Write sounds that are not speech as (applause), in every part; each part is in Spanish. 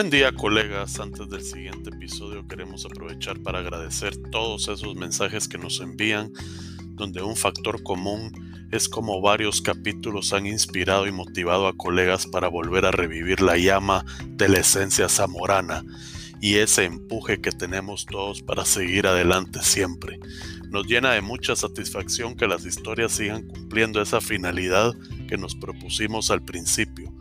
Buen día colegas, antes del siguiente episodio queremos aprovechar para agradecer todos esos mensajes que nos envían, donde un factor común es como varios capítulos han inspirado y motivado a colegas para volver a revivir la llama de la esencia zamorana y ese empuje que tenemos todos para seguir adelante siempre. Nos llena de mucha satisfacción que las historias sigan cumpliendo esa finalidad que nos propusimos al principio,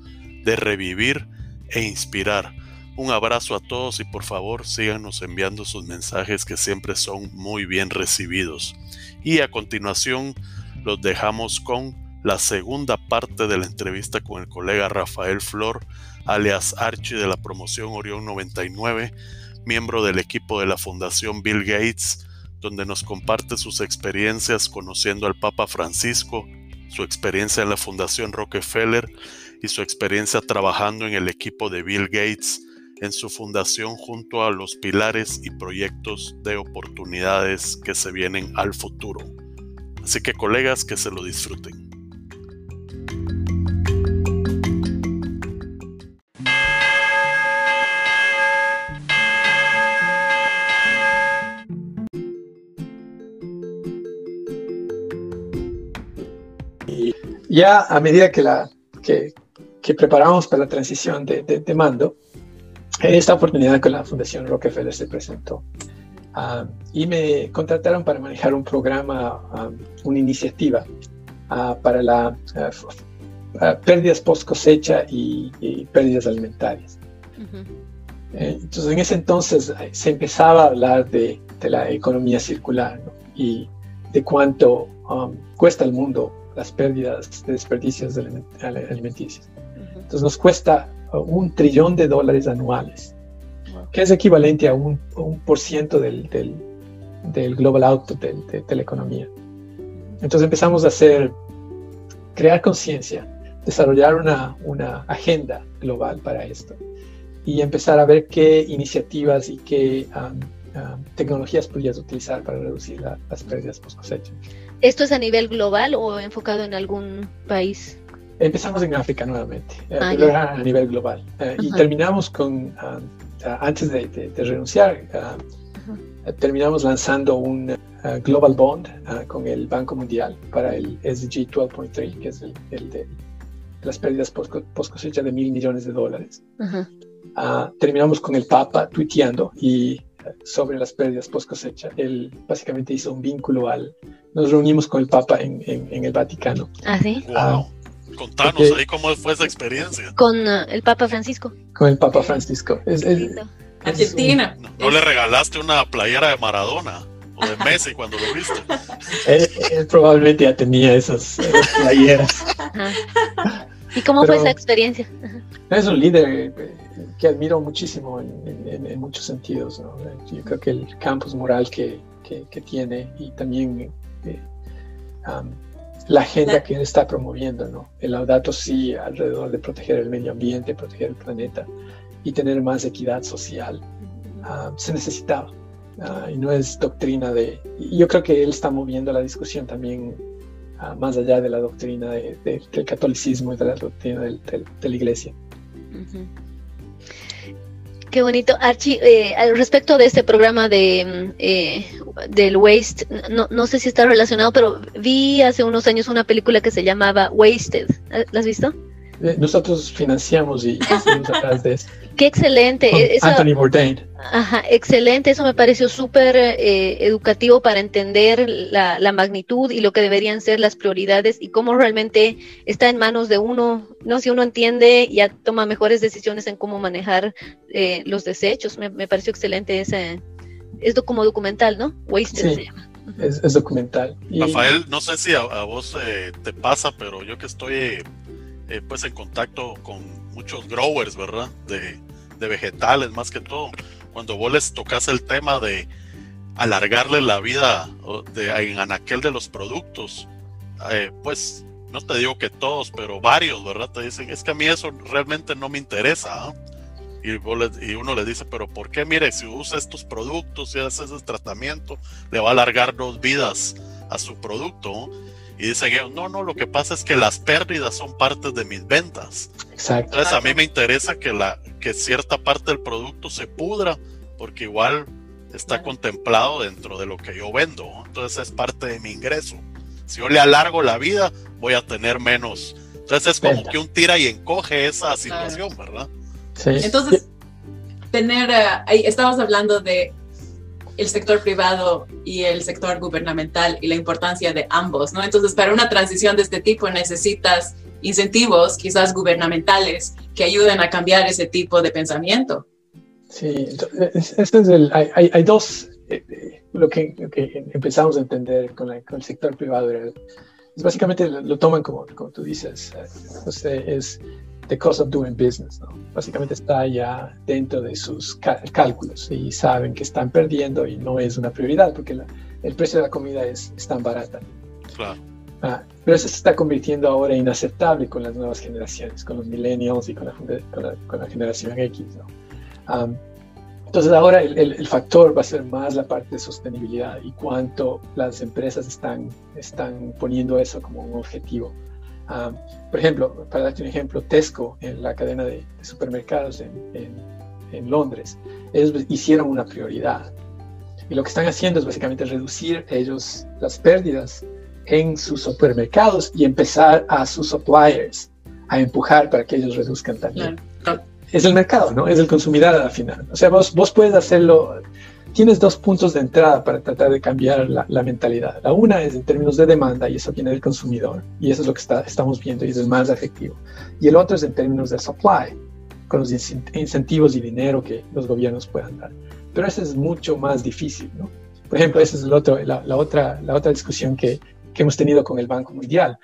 de revivir e inspirar. Un abrazo a todos y por favor síganos enviando sus mensajes que siempre son muy bien recibidos. Y a continuación los dejamos con la segunda parte de la entrevista con el colega Rafael Flor, alias Archie de la promoción Orión 99, miembro del equipo de la Fundación Bill Gates, donde nos comparte sus experiencias conociendo al Papa Francisco, su experiencia en la Fundación Rockefeller y su experiencia trabajando en el equipo de Bill Gates en su fundación junto a los pilares y proyectos de oportunidades que se vienen al futuro. Así que colegas, que se lo disfruten. ya a medida que, la, que, que preparamos para la transición de, de, mando, esta oportunidad con la Fundación Rockefeller se presentó. Ah, y me contrataron para manejar un programa, ah, una iniciativa uh, para la pérdidas post cosecha y, pérdidas alimentarias. Eh, entonces, en ese entonces eh, se empezaba a hablar de, de la economía circular y de cuánto um, cuesta al mundo las pérdidas de desperdicios alimenticios. Entonces nos cuesta uh, un trillón de dólares anuales, que es equivalente a un, por ciento del, del, global output de, de, la economía. Entonces empezamos a hacer, crear conciencia, desarrollar una, una agenda global para esto y empezar a ver qué iniciativas y qué um, um, tecnologías podías utilizar para reducir las pérdidas post cosecha. ¿Esto es a nivel global o enfocado en algún país? Empezamos en África nuevamente, eh, ah, pero era a nivel global. Eh, y terminamos con, ah, ah, antes de, renunciar, terminamos lanzando un Global Bond con el Banco Mundial para el SDG 12.3, que es el, de las pérdidas post, cosecha de mil millones de dólares. terminamos con el Papa tuiteando y sobre las pérdidas post cosecha. Él básicamente hizo un vínculo al... Nos reunimos con el Papa en, en, el Vaticano. Ah, sí. Wow. Contanos ahí cómo fue esa experiencia. Con uh, el Papa Francisco. Con el Papa Francisco. Es, Argentina. No, le regalaste una playera de Maradona o de (laughs) Messi cuando lo viste? él, probablemente ya tenía esas, playeras. ¿Y cómo fue esa experiencia? Es un líder eh, que admiro muchísimo en, muchos sentidos. Yo creo que el campus moral que, que, tiene y también eh, la agenda que él está promoviendo, ¿no? el Laudato sí alrededor de proteger el medio ambiente, proteger el planeta y tener más equidad social, se necesitaba. Ah, y no es doctrina de... yo creo que él está moviendo la discusión también ah, más allá de la doctrina del catolicismo y de la doctrina de la iglesia. Qué bonito. Archie, eh, respecto de este programa de eh, del Waste, no, no sé si está relacionado, pero vi hace unos años una película que se llamaba Wasted. ¿La has visto? Eh, nosotros financiamos y estamos atrás (laughs) de eso. Qué excelente. Anthony Bourdain. Ajá, excelente. Eso me pareció súper eh, educativo para entender la, la, magnitud y lo que deberían ser las prioridades y cómo realmente está en manos de uno. No, si uno entiende, ya toma mejores decisiones en cómo manejar eh, los desechos. Me, me, pareció excelente ese. Es como documental, ¿no? Wasted se llama. Es, es, documental. Rafael, no sé si a, vos te pasa, pero yo que estoy pues en contacto con muchos growers, ¿verdad? De, vegetales más que todo. Cuando vos les tocas el tema de alargarle la vida de, en anaquel de los productos, eh, pues no te digo que todos, pero varios, ¿verdad? Te dicen, es que a mí eso realmente no me interesa. Y, uno le dice, pero ¿por qué? Mire, si usa estos productos y hace ese tratamiento, le va a alargar dos vidas a su producto. Y dicen ellos, no, no, lo que pasa es que las pérdidas son partes de mis ventas. Exacto. Entonces a mí me interesa que, la, que cierta parte del producto se pudra, porque igual está contemplado dentro de lo que yo vendo. Entonces es parte de mi ingreso. Si yo le alargo la vida, voy a tener menos. Entonces es como que un tira y encoge esa situación, ¿verdad? Sí. Entonces, tener, eh, ahí estamos hablando de el sector privado y el sector gubernamental y la importancia de ambos, ¿no? Entonces, para una transición de este tipo necesitas incentivos, quizás gubernamentales, que ayuden a cambiar ese tipo de pensamiento. Sí, este es el, hay, hay, dos, eh, eh, lo, que, lo, que, empezamos a entender con, la, con el sector privado, es básicamente lo, lo, toman como, como tú dices, eh, es the cost of doing business, ¿no? Básicamente está ya dentro de sus cálculos y saben que están perdiendo y no es una prioridad porque la, el precio de la comida es, es tan barata. Claro. Ah, pero eso se está convirtiendo ahora inaceptable con las nuevas generaciones, con los millennials y con la, con la, con la generación X, ¿no? Um, entonces ahora el, el, el, factor va a ser más la parte de sostenibilidad y cuánto las empresas están, están poniendo eso como un objetivo. Um, por ejemplo, para darte un ejemplo, Tesco, en la cadena de, de supermercados en, en, en, Londres, ellos hicieron una prioridad. Y lo que están haciendo es básicamente reducir ellos las pérdidas en sus supermercados y empezar a sus suppliers a empujar para que ellos reduzcan también. Es el mercado, ¿no? Es el consumidor al final. O sea, vos, vos puedes hacerlo tienes dos puntos de entrada para tratar de cambiar la, la, mentalidad. La una es en términos de demanda y eso viene del consumidor y eso es lo que está, estamos viendo y es el más efectivo. Y el otro es en términos de supply, con los incentivos y dinero que los gobiernos puedan dar. Pero eso es mucho más difícil, ¿no? Por ejemplo, esa es el otro, la, la, otra, la otra discusión que, que hemos tenido con el Banco Mundial.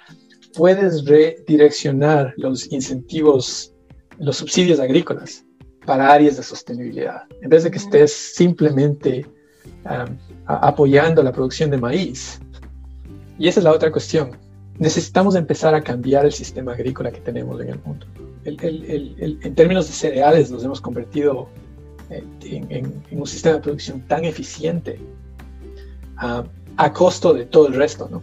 Puedes redireccionar los incentivos, los subsidios agrícolas para áreas de sostenibilidad, en vez de que estés simplemente um, apoyando la producción de maíz. Y esa es la otra cuestión. Necesitamos empezar a cambiar el sistema agrícola que tenemos en el mundo. El, el, el, en términos de cereales nos hemos convertido en, en, en un sistema de producción tan eficiente uh, a costo de todo el resto, ¿no?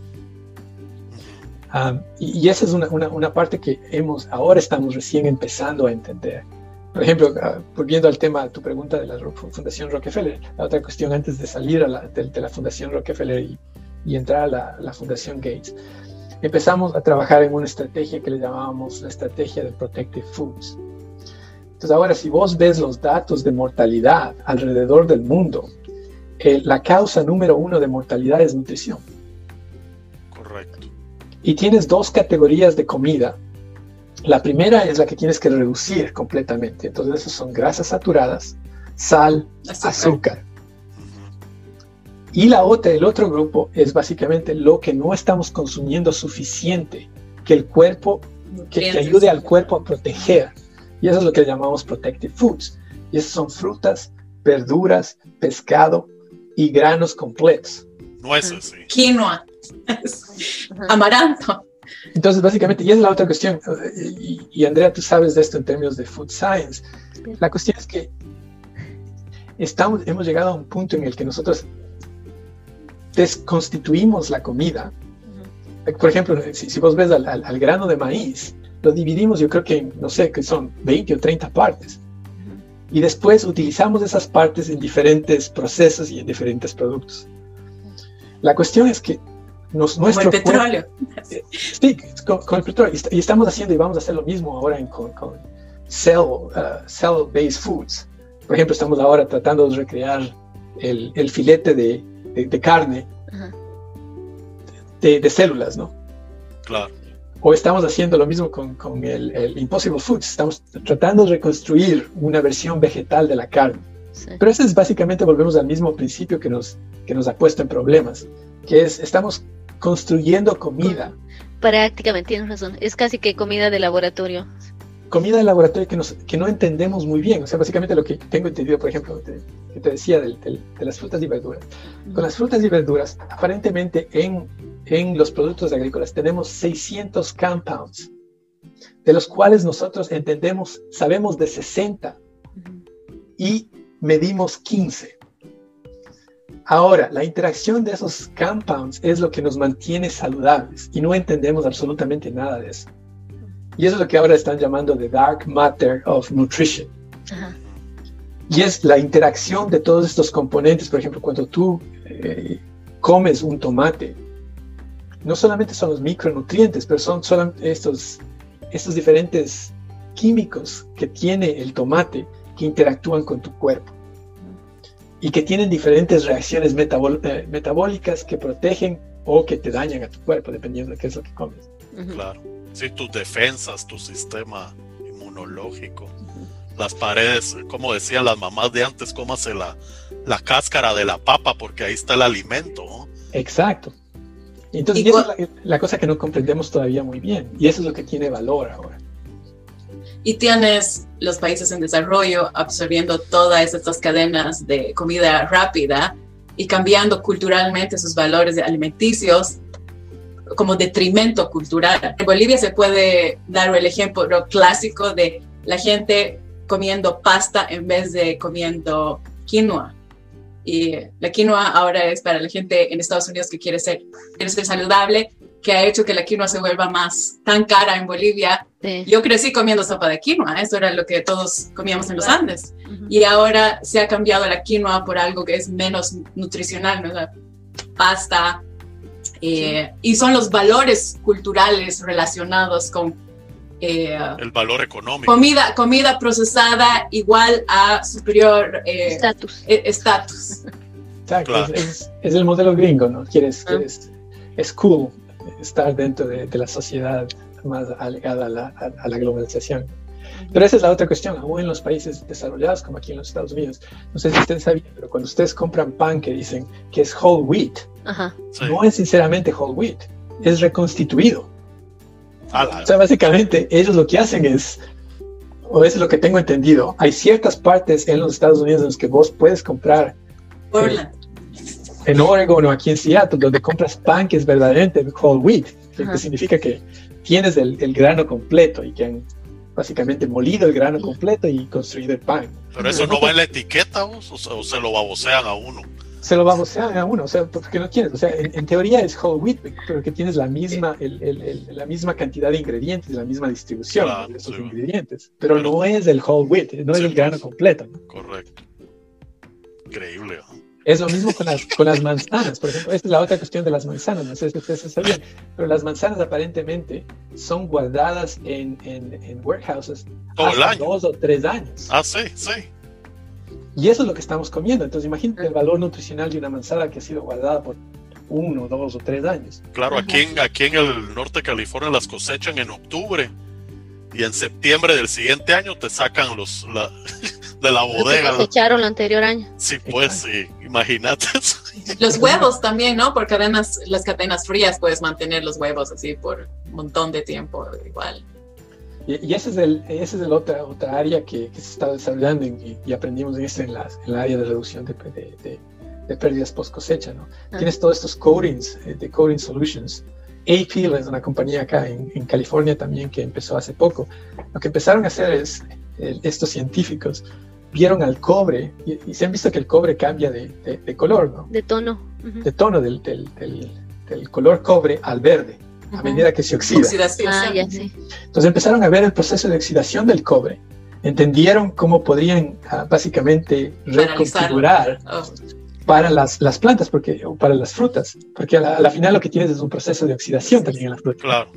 Um, y, y, esa es una, una, una parte que hemos, ahora estamos recién empezando a entender por ejemplo, volviendo al tema tu pregunta de la Fundación Rockefeller, la otra cuestión antes de salir la, de, de, la Fundación Rockefeller y, y entrar a la, la, Fundación Gates, empezamos a trabajar en una estrategia que le llamábamos la estrategia de Protective Foods. Entonces ahora, si vos ves los datos de mortalidad alrededor del mundo, eh, la causa número uno de mortalidad es nutrición. Correcto. Y tienes dos categorías de comida la primera es la que tienes que reducir completamente. Entonces, esas son grasas saturadas, sal, azúcar. azúcar. Y la otra, el otro grupo es básicamente lo que no estamos consumiendo suficiente, que el cuerpo, que, que ayude al cuerpo a proteger. Y eso es lo que llamamos protective foods. Y esas son frutas, verduras, pescado y granos completos. Nueces, sí. Quinoa, (laughs) amaranto. Entonces, básicamente, y es la otra cuestión, y, y, Andrea, tú sabes de esto en términos de food science, la cuestión es que estamos, hemos llegado a un punto en el que nosotros desconstituimos la comida. Por ejemplo, si, si vos ves al, al, al, grano de maíz, lo dividimos, yo creo que, no sé, que son 20 o 30 partes. Y después utilizamos esas partes en diferentes procesos y en diferentes productos. La cuestión es que nos, nuestro el petróleo. Cuerpo, sí, con, con, el petróleo. Y estamos haciendo y vamos a hacer lo mismo ahora en, con, con cell, uh, cell based foods. Por ejemplo, estamos ahora tratando de recrear el, el filete de, de, de carne uh de, de, células, ¿no? Claro. O estamos haciendo lo mismo con, con el, el, Impossible Foods. Estamos tratando de reconstruir una versión vegetal de la carne. Sí. Pero eso es básicamente, volvemos al mismo principio que nos, que nos ha puesto en problemas, que es, estamos construyendo comida. Prácticamente, tienes razón. Es casi que comida de laboratorio. Comida de laboratorio que, nos, que no entendemos muy bien. O sea, básicamente lo que tengo entendido, por ejemplo, de, que te decía de, de, de, las frutas y verduras. Con las frutas y verduras, aparentemente en, en los productos agrícolas tenemos 600 compounds, de los cuales nosotros entendemos, sabemos de 60 y medimos 15. Ahora, la interacción de esos compounds es lo que nos mantiene saludables y no entendemos absolutamente nada de eso. Y eso es lo que ahora están llamando the dark matter of nutrition. Y es la interacción de todos estos componentes. Por ejemplo, cuando tú eh, comes un tomate, no solamente son los micronutrientes, pero son estos, estos diferentes químicos que tiene el tomate que interactúan con tu cuerpo y que tienen diferentes reacciones eh, metabólicas que protegen o que te dañan a tu cuerpo, dependiendo de qué es lo que comes. Claro. Sí, tus defensas, tu sistema inmunológico, las paredes, como decían las mamás de antes, cómase la, la cáscara de la papa porque ahí está el alimento. Exacto. Entonces, esa es la, cosa que no comprendemos todavía muy bien. Y eso es lo que tiene valor ahora. Y tienes los países en desarrollo absorbiendo todas estas cadenas de comida rápida y cambiando culturalmente sus valores alimenticios como detrimento cultural. En Bolivia se puede dar el ejemplo ejemplo de la gente comiendo pasta en vez de comiendo quinoa. Y la quinoa ahora es para la gente en Estados Unidos que quiere ser, quiere ser saludable, que ha hecho que la quinoa se vuelva más tan cara en Bolivia. Yo crecí comiendo sopa de quinoa, eso era lo que todos comíamos en los Andes. Y ahora se ha cambiado la quinoa por algo que es menos nutricional, ¿no? pasta. Eh, y son los valores culturales relacionados con eh, el valor económico. Comida, comida procesada igual a superior eh, estatus. estatus. Exacto, es, el modelo gringo, ¿no? Quieres, ah. es cool estar dentro de, la sociedad más alegada a la, a, la, globalización. Pero esa es la otra cuestión, aún en los países desarrollados como aquí en los Estados Unidos. No sé si ustedes saben, pero cuando ustedes compran pan que dicen que es whole wheat, no es sinceramente whole wheat, es reconstituido. O sea, básicamente ellos lo que hacen es, o es lo que tengo entendido, hay ciertas partes en los Estados Unidos en las que vos puedes comprar eh, en Oregon o aquí en Seattle, donde compras pan que es verdaderamente whole wheat, que significa que tienes el, grano completo y que han básicamente molido el grano completo y construido el pan. Pero eso no va en la etiqueta o, o se lo babosean a uno se lo vamos a uno, o sea, porque no tienes, o sea, en, teoría es whole wheat, pero que tienes la misma, el, el, la misma cantidad de ingredientes, la misma distribución de esos ingredientes, pero, no es el whole wheat, no es el grano completo. Correcto. Increíble. Es lo mismo con las, con las manzanas, por ejemplo, esta es la otra cuestión de las manzanas, no sé si ustedes sabían, pero las manzanas aparentemente son guardadas en, en, en warehouses hasta dos o tres años. Ah, sí, sí. Y eso es lo que estamos comiendo. Entonces imagínate el valor nutricional de una manzana que ha sido guardada por uno, dos o tres años. Claro, aquí en, aquí en el norte de California las cosechan en octubre y en septiembre del siguiente año te sacan los (laughs) de la bodega. cosecharon el anterior año. Sí, pues sí, imagínate. Los huevos también, ¿no? Porque además las cadenas frías puedes mantener los huevos así por un montón de tiempo igual. Y, ese es el, ese es el otra, otra área que, se está desarrollando y, aprendimos en, este, en, la, en área de reducción de, de, de, pérdidas post cosecha. ¿no? Ah. Tienes todos estos coatings eh, de Coding Solutions. AP es una compañía acá en, en, California también que empezó hace poco. Lo que empezaron a hacer es, estos científicos vieron al cobre y, se han visto que el cobre cambia de, de color, ¿no? De tono. De tono del, del, del color cobre al verde a medida que se oxida. Ah, Entonces empezaron a ver el proceso de oxidación del cobre, entendieron cómo podrían ah, básicamente reconfigurar oh. Para las, las, plantas porque, o para las frutas, porque a la, final lo que tienes es un proceso de oxidación también en las frutas. Claro.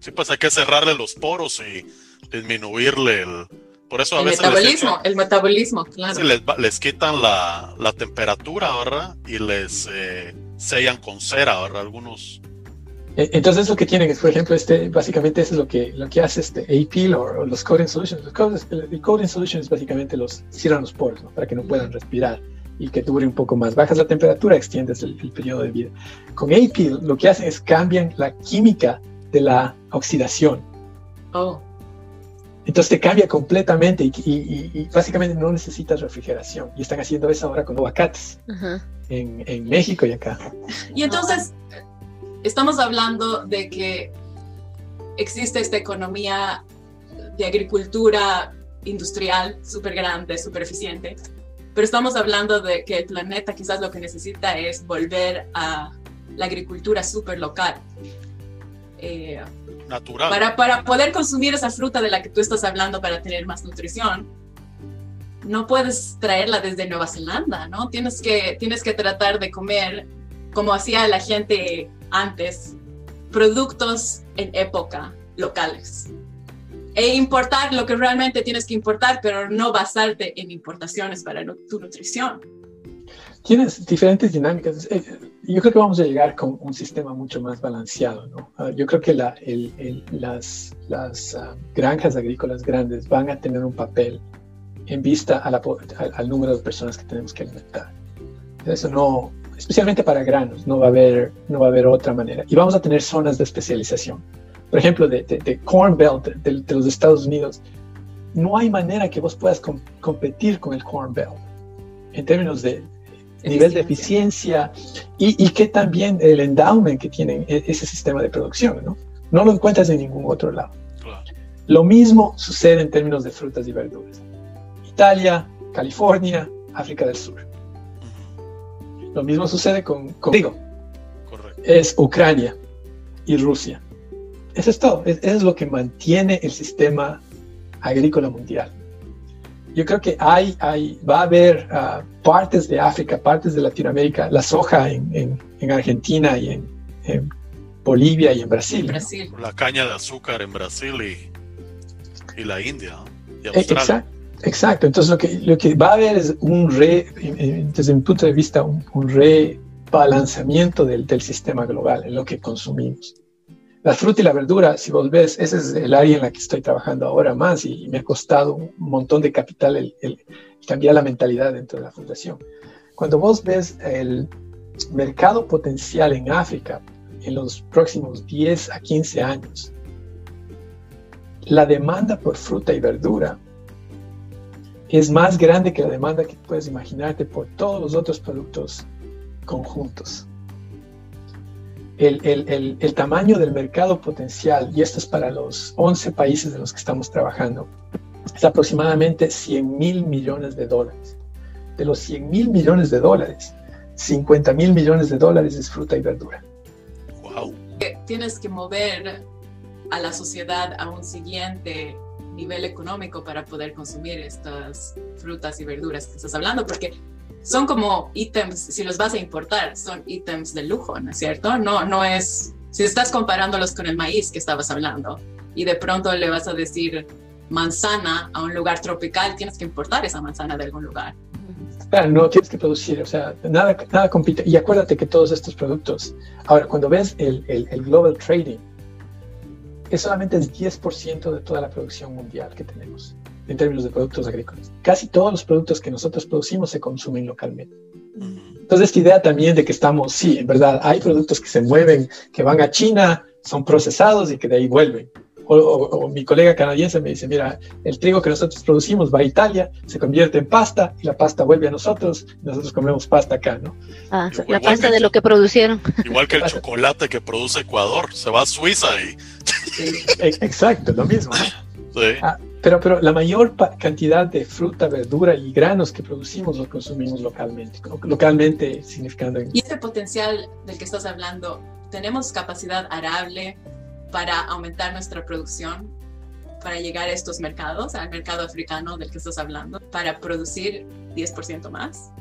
Sí, pues hay que cerrarle los poros y disminuirle el... Por eso a el veces metabolismo, el metabolismo, claro. les, les, quitan la, la, temperatura, ¿verdad? Y les eh, sellan con cera, ¿verdad? Algunos e, entonces lo que tienen es, por ejemplo, este, básicamente es lo que, lo que hace este AP o, los coding solutions. Los el, coding solutions básicamente los cierran los poros para que no puedan respirar y que dure un poco más. Bajas la temperatura, extiendes el, periodo de vida. Con AP lo que hacen es cambian la química de la oxidación. Oh. Entonces te cambia completamente y, básicamente no necesitas refrigeración. Y están haciendo eso ahora con aguacates en, en México y acá. Y entonces estamos hablando de que existe esta economía de agricultura industrial súper grande, súper eficiente, pero estamos hablando de que el planeta quizás lo que necesita es volver a la agricultura súper local. Eh, Natural. Para, para poder consumir esa fruta de la que tú estás hablando para tener más nutrición, no puedes traerla desde Nueva Zelanda, ¿no? Tienes que, tienes que tratar de comer como hacía la gente antes, productos en época locales. E importar lo que realmente tienes que importar, pero no basarte en importaciones para tu nutrición. Tienes diferentes dinámicas. Eh, yo creo que vamos a llegar con un sistema mucho más balanceado. ¿no? Ah, yo creo que la, las, ah, granjas agrícolas grandes van a tener un papel en vista a la, al número de personas que tenemos que alimentar. Eso no, especialmente para granos, no va a haber, no va a haber otra manera. Y vamos a tener zonas de especialización. Por ejemplo, de, de, Corn Belt de, los Estados Unidos, no hay manera que vos puedas competir con el Corn Belt en términos de nivel de eficiencia y, y, que también el endowment que tiene e, ese sistema de producción, ¿no? No lo encuentras en ningún otro lado. Lo mismo sucede en términos de frutas y verduras. Italia, California, África del Sur. Lo mismo sucede con, digo, es Ucrania y Rusia. Eso es todo. Eso es lo que mantiene el sistema agrícola mundial. Yo creo que hay, hay va a haber ah, partes de África, partes de Latinoamérica, la soja en, en, Argentina y en, Bolivia y en Brasil. La caña de azúcar en Brasil y, y la India. Y eh, Exacto. Exacto, entonces lo que, lo que va a haber es un re, desde mi punto de vista, un, rebalanceamiento del, del, sistema global en lo que consumimos. La fruta y la verdura, si vos ves, ese es el área en la que estoy trabajando ahora más y, me ha costado un montón de capital el, cambiar la mentalidad dentro de la fundación. Cuando vos ves el mercado potencial en África en los próximos 10 a 15 años, la demanda por fruta y verdura es más grande que la demanda que puedes imaginarte por todos los otros productos conjuntos. El, el, el, tamaño del mercado potencial, y esto es para los 11 países de los que estamos trabajando, es aproximadamente 100 mil millones de dólares. De los 100 mil millones de dólares, 50 mil millones de dólares es fruta y verdura. Wow. Tienes que mover a la sociedad a un siguiente nivel económico para poder consumir estas frutas y verduras que estás hablando, porque son como ítems, si los vas a importar, son ítems de lujo, ¿no es cierto? No, no es, si estás comparándolos con el maíz que estabas hablando y de pronto le vas a decir manzana a un lugar tropical, tienes que importar esa manzana de algún lugar. No tienes que producir, o sea, nada, nada compite. Y acuérdate que todos estos productos, ahora, cuando ves el, el global trading, es solamente el 10% de toda la producción mundial que tenemos en términos de productos agrícolas. Casi todos los productos que nosotros producimos se consumen localmente. Entonces, esta idea también de que estamos, sí, en verdad, hay productos que se mueven, que van a China, son procesados y que de ahí vuelven. O, mi colega canadiense me dice, mira, el trigo que nosotros producimos va a Italia, se convierte en pasta y la pasta vuelve a nosotros y nosotros comemos pasta acá, ¿no? Ah, la pasta de lo que producieron. Igual que el chocolate que produce Ecuador, se va a Suiza y... E, exacto, lo mismo. Ah, pero, pero la mayor cantidad de fruta, verdura y granos que producimos los consumimos localmente, localmente significando... Y este potencial del que estás hablando, ¿tenemos capacidad arable para aumentar nuestra producción, para llegar a estos mercados, al mercado africano del que estás hablando, para producir 10% más?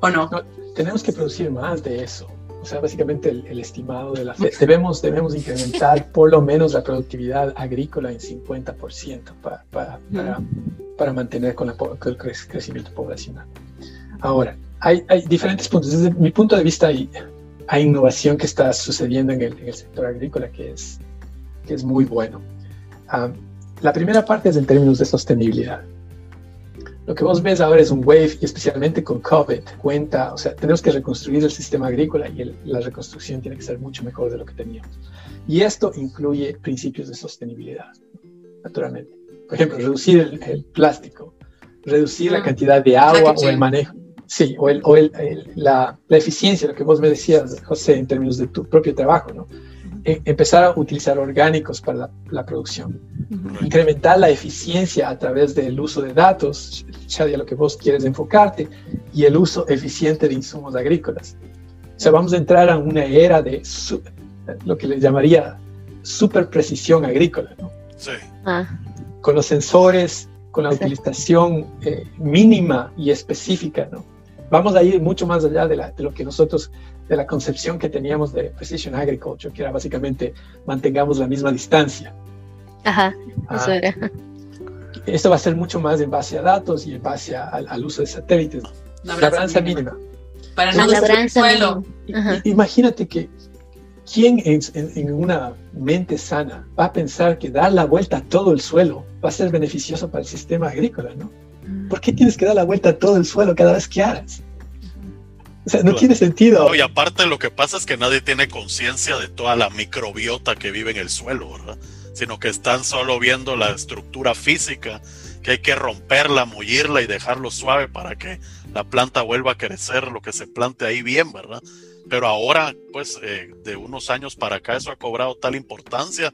¿O no? Tenemos que producir más de eso. O sea, básicamente el, estimado de la FED. Debemos, debemos incrementar por lo menos la productividad agrícola en 50% para, para, mantener con, el crecimiento poblacional. Ahora, hay, hay, diferentes puntos. Desde mi punto de vista, hay, hay innovación que está sucediendo en el, en el sector agrícola que es que es muy bueno. Ah, la primera parte es en términos de sostenibilidad. Lo que vos ves ahora es un wave, y especialmente con COVID, cuenta, o sea, tenemos que reconstruir el sistema agrícola y la reconstrucción tiene que ser mucho mejor de lo que teníamos. Y esto incluye principios de sostenibilidad, naturalmente. Por ejemplo, reducir el, plástico, reducir la ah, cantidad de agua o el manejo. Sí, o, el, o el, la, la, eficiencia, lo que vos me decías, José, en términos de tu propio trabajo, ¿no? E, empezar a utilizar orgánicos para la, producción, incrementar la eficiencia a través del uso de datos, ya de lo que vos quieres enfocarte, y el uso eficiente de insumos agrícolas. O sea, vamos a entrar a una era de lo que le llamaría super precisión agrícola, ¿no? Sí. Ah, Con los sensores, con la Sí. utilización eh, mínima y específica, ¿no? Vamos a ir mucho más allá de, la- de lo que nosotros, de la concepción que teníamos de precision agriculture, que era básicamente mantengamos la misma distancia. ajá, Ah, eso era. esto va a ser mucho más en base a datos y en base a- al, al uso de satélites. Una Labranza mínima. Para La no el suelo. mínima. Imagínate que quién en, en- en una mente sana va a pensar que dar la vuelta a todo el suelo va a ser beneficioso para el sistema agrícola, ¿no? ¿Por qué tienes que dar la vuelta a todo el suelo cada vez que hagas? No tiene sentido. Y aparte lo que pasa es que nadie tiene conciencia de toda la microbiota que vive en el suelo, ¿verdad? Sino que están solo viendo la estructura física, que hay que romperla, mullirla y dejarlo suave para que la planta vuelva a crecer, lo que se plante ahí bien, ¿verdad? Pero ahora, pues, eh, de unos años para acá, eso ha cobrado tal importancia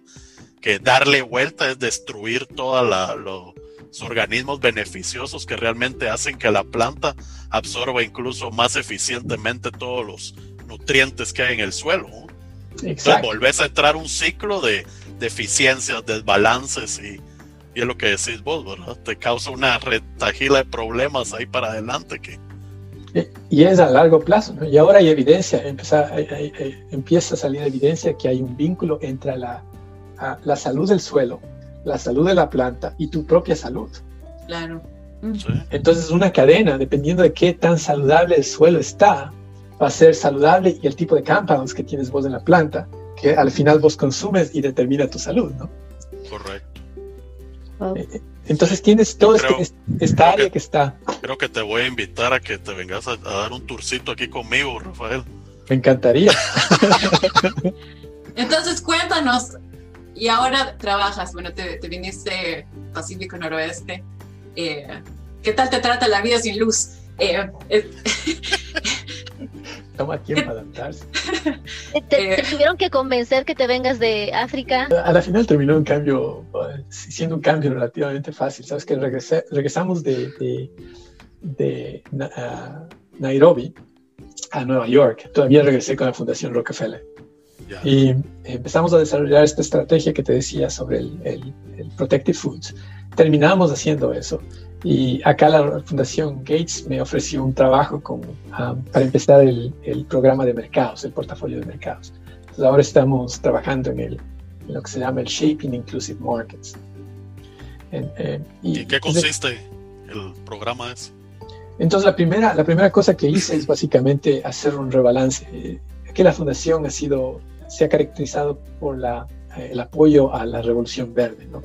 que darle vuelta es destruir todos los organismos beneficiosos que realmente hacen que la planta absorba incluso más eficientemente todos los nutrientes que hay en el suelo. ¿no? Entonces Exacto. volvés a entrar un ciclo de deficiencias, desbalances y, y es lo que decís vos, ¿verdad? Te causa una retajila de problemas ahí para adelante que Y es a largo plazo, ¿no? Y ahora hay evidencia, empieza, hay- hay- hay- empieza a salir evidencia que hay un vínculo entre la, a- la salud del suelo, la salud de la planta y tu propia salud. Claro. ¿sí? Entonces, una cadena, dependiendo de qué tan saludable el suelo está, va a ser saludable y el tipo de compounds que tienes vos en la planta, que al final vos consumes y determina tu salud, ¿no? correcto. Wow. Eh, Entonces tienes toda creo- este- esta área que- que está. Creo que te voy a invitar a que te vengas a, a dar un tourcito aquí conmigo, Rafael. Me encantaría. (laughs) Entonces, cuéntanos. Y ahora trabajas, bueno, te, te viniste Pacífico Noroeste. Eh, ¿Qué tal te trata la vida sin luz? Eh, eh, Toma tiempo adaptarse. ¿Te, te- Eh. tuvieron que convencer que te vengas de África? A la final terminó un cambio, eh, siendo un cambio relativamente fácil. Sabes que regresé- regresamos de, de, de a Nairobi a Nueva York. Todavía regresé con la Fundación Rockefeller. Ya. Y empezamos a desarrollar esta estrategia que te decía sobre el, el- el Protected Foods. Terminamos haciendo eso. Y acá la Fundación Gates me ofreció un trabajo con, um, para empezar el, el programa de mercados, el portafolio de mercados. Entonces ahora estamos trabajando en, el, en lo que se llama el Shaping Inclusive Markets. En- en- ¿Y qué entonces- consiste el programa ese? entonces, la primera, la primera cosa que hice es básicamente hacer un rebalance. Eh, Aquí la fundación ha sido, se ha caracterizado por la, eh, el apoyo a la revolución verde, ¿no?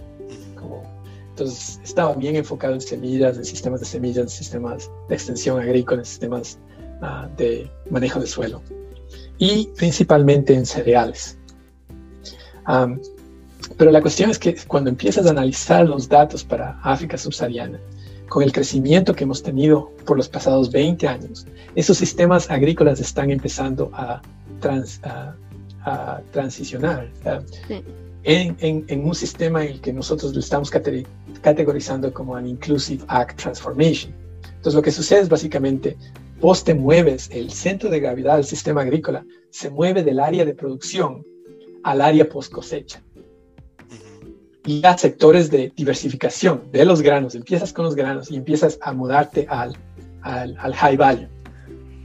Como- entonces, estaba bien enfocado en semillas, en sistemas de semillas, en sistemas de extensión agrícola, en sistemas ah, de manejo de suelo y principalmente en cereales. Pero la cuestión es que cuando empiezas a analizar los datos para África subsahariana, con el crecimiento que hemos tenido por los pasados 20 años, esos sistemas agrícolas están empezando a, trans- a- a transicionar uh, Sí. en, en- en un sistema en el que nosotros lo estamos cate- categorizando como an Inclusive Act Transformation. Entonces lo que sucede es básicamente, vos te mueves, el centro de gravedad del sistema agrícola se mueve del área de producción al área post cosecha y a sectores de diversificación de los granos. Empiezas con los granos y empiezas a mudarte al, al, al high value,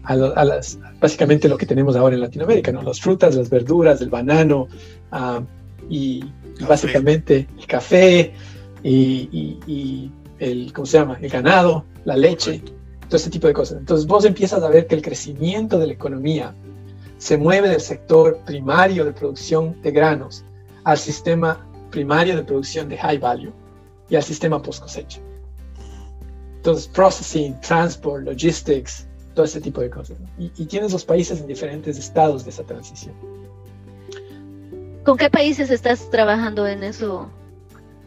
a, lo- a las, básicamente lo que tenemos ahora en Latinoamérica, ¿no? las frutas, las verduras, el banano ah, y, y básicamente el café y, y- y el, ¿cómo se llama? el ganado, la leche, todo ese tipo de cosas. Entonces vos empiezas a ver que el crecimiento de la economía se mueve del sector primario de producción de granos al sistema primario de producción de high value y al sistema post cosecha. Entonces, processing, transport, logistics, todo ese tipo de cosas. ¿no? Y, y tienes los países en diferentes estados de esa transición. ¿Con qué países estás trabajando en eso?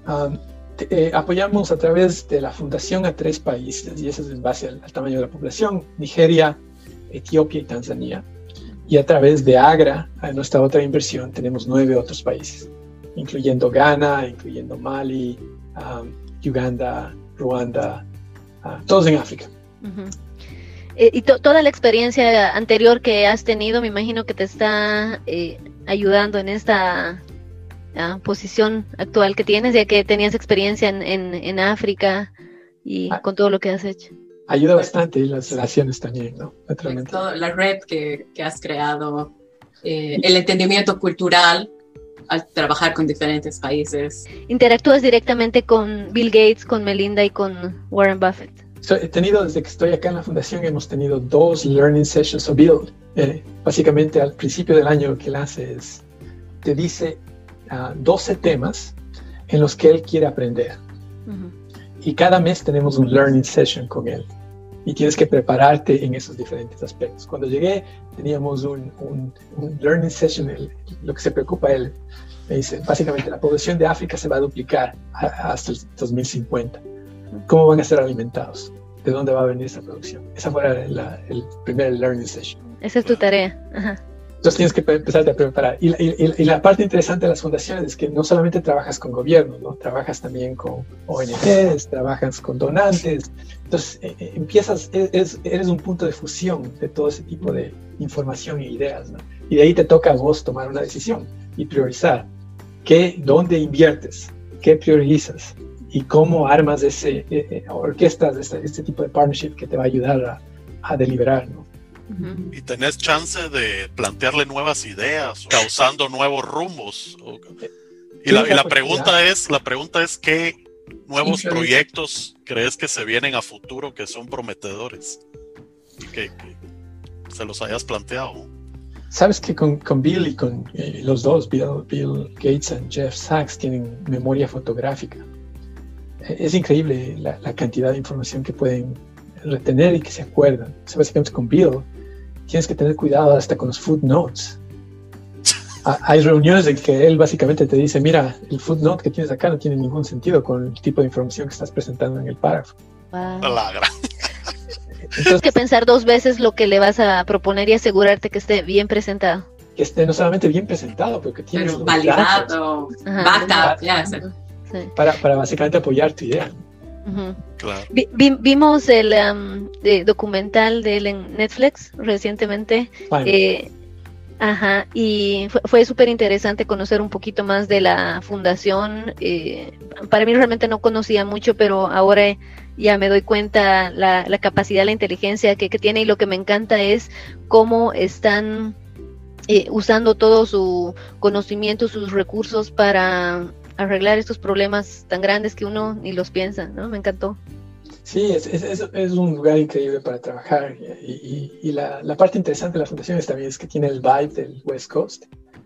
Um, te- eh, apoyamos a través de la fundación a tres países, y eso es en base al, al tamaño de la población, Nigeria, Etiopía y Tanzania. Y a través de AGRA, a nuestra otra inversión, tenemos nueve otros países, incluyendo Ghana, incluyendo Mali, um, Uganda, Ruanda, ah, todos en África. Ujú. Eh, y toda la experiencia anterior que has tenido, me imagino que te está eh, ayudando en esta ah, posición actual que tienes, ya que tenías experiencia en, en, África y ah. con todo lo que has hecho. Ayuda bastante y las relaciones también, ¿no? la red que, que has creado, eh, el entendimiento cultural al trabajar con diferentes países. ¿Interactúas directamente con Bill Gates, con Melinda y con Warren Buffett? He tenido, desde que estoy acá en la fundación, hemos tenido dos learning sessions o Bill. Eh, básicamente al principio del año que él hace es, te dice 12 ah, temas en los que él quiere aprender. Y cada mes tenemos un learning session con él. Y tienes que prepararte en esos diferentes aspectos. Cuando llegué teníamos un, un, un learning session, lo que se preocupa él me dice, básicamente la población de África se va a duplicar hasta el 2050. ¿Cómo van a ser alimentados? ¿De dónde va a venir esa producción? Esa fue el primer learning session. Esa es tu tarea. Entonces tienes que empezar a preparar. Y, y, la parte interesante de las fundaciones es que no solamente trabajas con gobiernos, ¿no? trabajas también con ONGs, trabajas con donantes. Entonces eh, eh, empiezas, eres, eres, un punto de fusión de todo ese tipo de información y ideas. ¿no? Y de ahí te toca a vos tomar una decisión y priorizar qué, dónde inviertes, qué priorizas y cómo armas ese, eh, eh, orquestas este, este, tipo de partnership que te va a ayudar a, a deliberar, ¿no? Y tenés chance de plantearle nuevas ideas, causando nuevos rumbos. Y la, y la pregunta es, la pregunta es qué nuevos proyectos crees que se vienen a futuro que son prometedores, que, que se los hayas planteado. Sabes que con, con Bill y con eh, los dos, Bill, Bill, Gates y Jeff Sachs, tienen memoria fotográfica. Es increíble la, la, cantidad de información que pueden retener y que se acuerdan. O sea, básicamente con Bill tienes que tener cuidado hasta con los footnotes. (laughs) Hay reuniones en que él básicamente te dice, mira, el footnote que tienes acá no tiene ningún sentido con el tipo de información que estás presentando en el párrafo. Wow. Tienes que pensar dos veces lo que le vas a proponer y asegurarte que esté bien presentado. Que esté no solamente bien presentado, pero que tiene validado, backup, ya. Para, para básicamente apoyar tu idea. claro. vimos el um, documental de él en Netflix recientemente. Eh, ajá, y fue, fue súper interesante conocer un poquito más de la fundación. Eh, para mí realmente no conocía mucho, pero ahora ya me doy cuenta la, la capacidad, la inteligencia que, tiene y lo que me encanta es cómo están eh, usando todo su conocimiento, sus recursos para arreglar estos problemas tan grandes que uno ni los piensa, ¿no? Me encantó. Sí, es, es, es un lugar increíble para trabajar y, y, la, la, parte interesante de la fundación es también es que tiene el vibe del West Coast.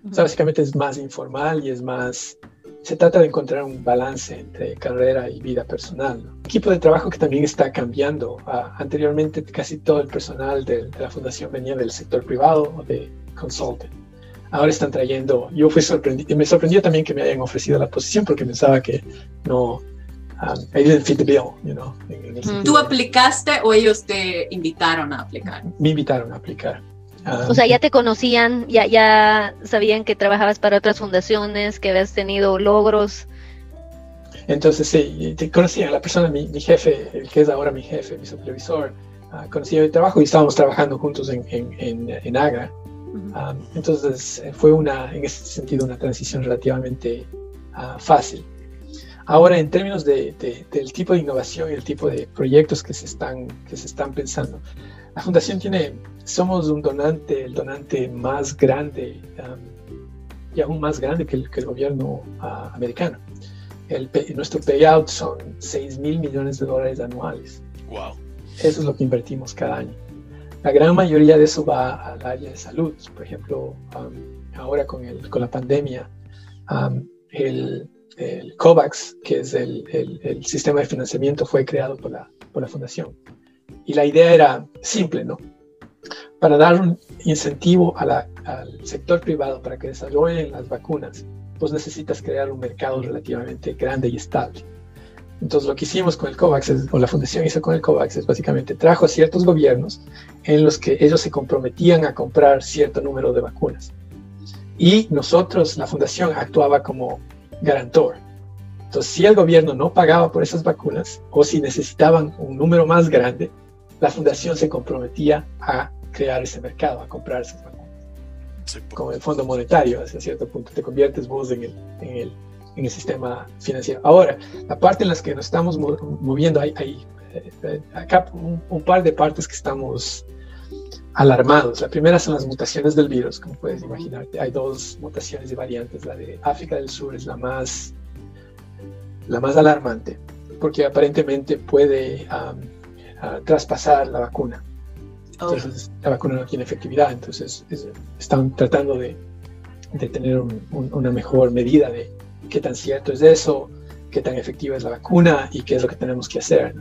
o sea, básicamente es más informal y es más se trata de encontrar un balance entre carrera y vida personal. Equipo de trabajo que también está cambiando. Ah, anteriormente casi todo el personal de, la fundación venía del sector privado o de consulting. Ahora están trayendo, yo fui sorprendido, me sorprendió también que me hayan ofrecido la posición porque pensaba que no, um, I didn't fit the bill, you know, ¿Tú aplicaste o ellos te invitaron a aplicar? Me invitaron a aplicar. Ah, o sea, ya te conocían, ya, ya sabían que trabajabas para otras fundaciones, que habías tenido logros. Entonces, sí, te conocía la persona, mi, jefe, el que es ahora mi jefe, mi supervisor, uh, conocía mi trabajo y estábamos trabajando juntos en, en, en, Agra. Ah, entonces, fue una, en ese sentido, una transición relativamente fácil. Ahora, en términos de, del tipo de innovación y el tipo de proyectos que se están, que se están pensando, la fundación tiene, somos un donante, el donante más grande um, y aún más grande que el, que el gobierno uh, americano. El, nuestro payout son 6 mil millones de dólares anuales. Wow. Eso es lo que invertimos cada año. La gran mayoría de eso va al área de salud. Por ejemplo, ahora con, el, con, la pandemia, el, el, COVAX, que es el, el, sistema de financiamiento, fue creado por la, por la fundación. Y la idea era simple, ¿no? Para dar un incentivo al sector privado para que desarrollen las vacunas, pues necesitas crear un mercado relativamente grande y estable. Entonces lo que hicimos con el COVAX, o la fundación hizo con el COVAX, es básicamente trajo a ciertos gobiernos en los que ellos se comprometían a comprar cierto número de vacunas. Y nosotros, la fundación, actuaba como garantor. Entonces, si el gobierno no pagaba por esas vacunas o si necesitaban un número más grande, la fundación se comprometía a crear ese mercado, a comprar esas vacunas. Como el Fondo Monetario, hasta cierto punto, te conviertes vos en el, en el, en el sistema financiero. Ahora, la parte en la que nos estamos moviendo, hay, hay eh, acá un, un, par de partes que estamos alarmados. La primera son las mutaciones del virus, como puedes imaginar. Hay dos mutaciones y variantes. La de África del Sur es la más, la más alarmante, porque aparentemente puede traspasar la vacuna. Entonces, la vacuna no tiene efectividad, entonces están tratando de, de tener una mejor medida de qué tan cierto es eso, qué tan efectiva es la vacuna y qué es lo que tenemos que hacer.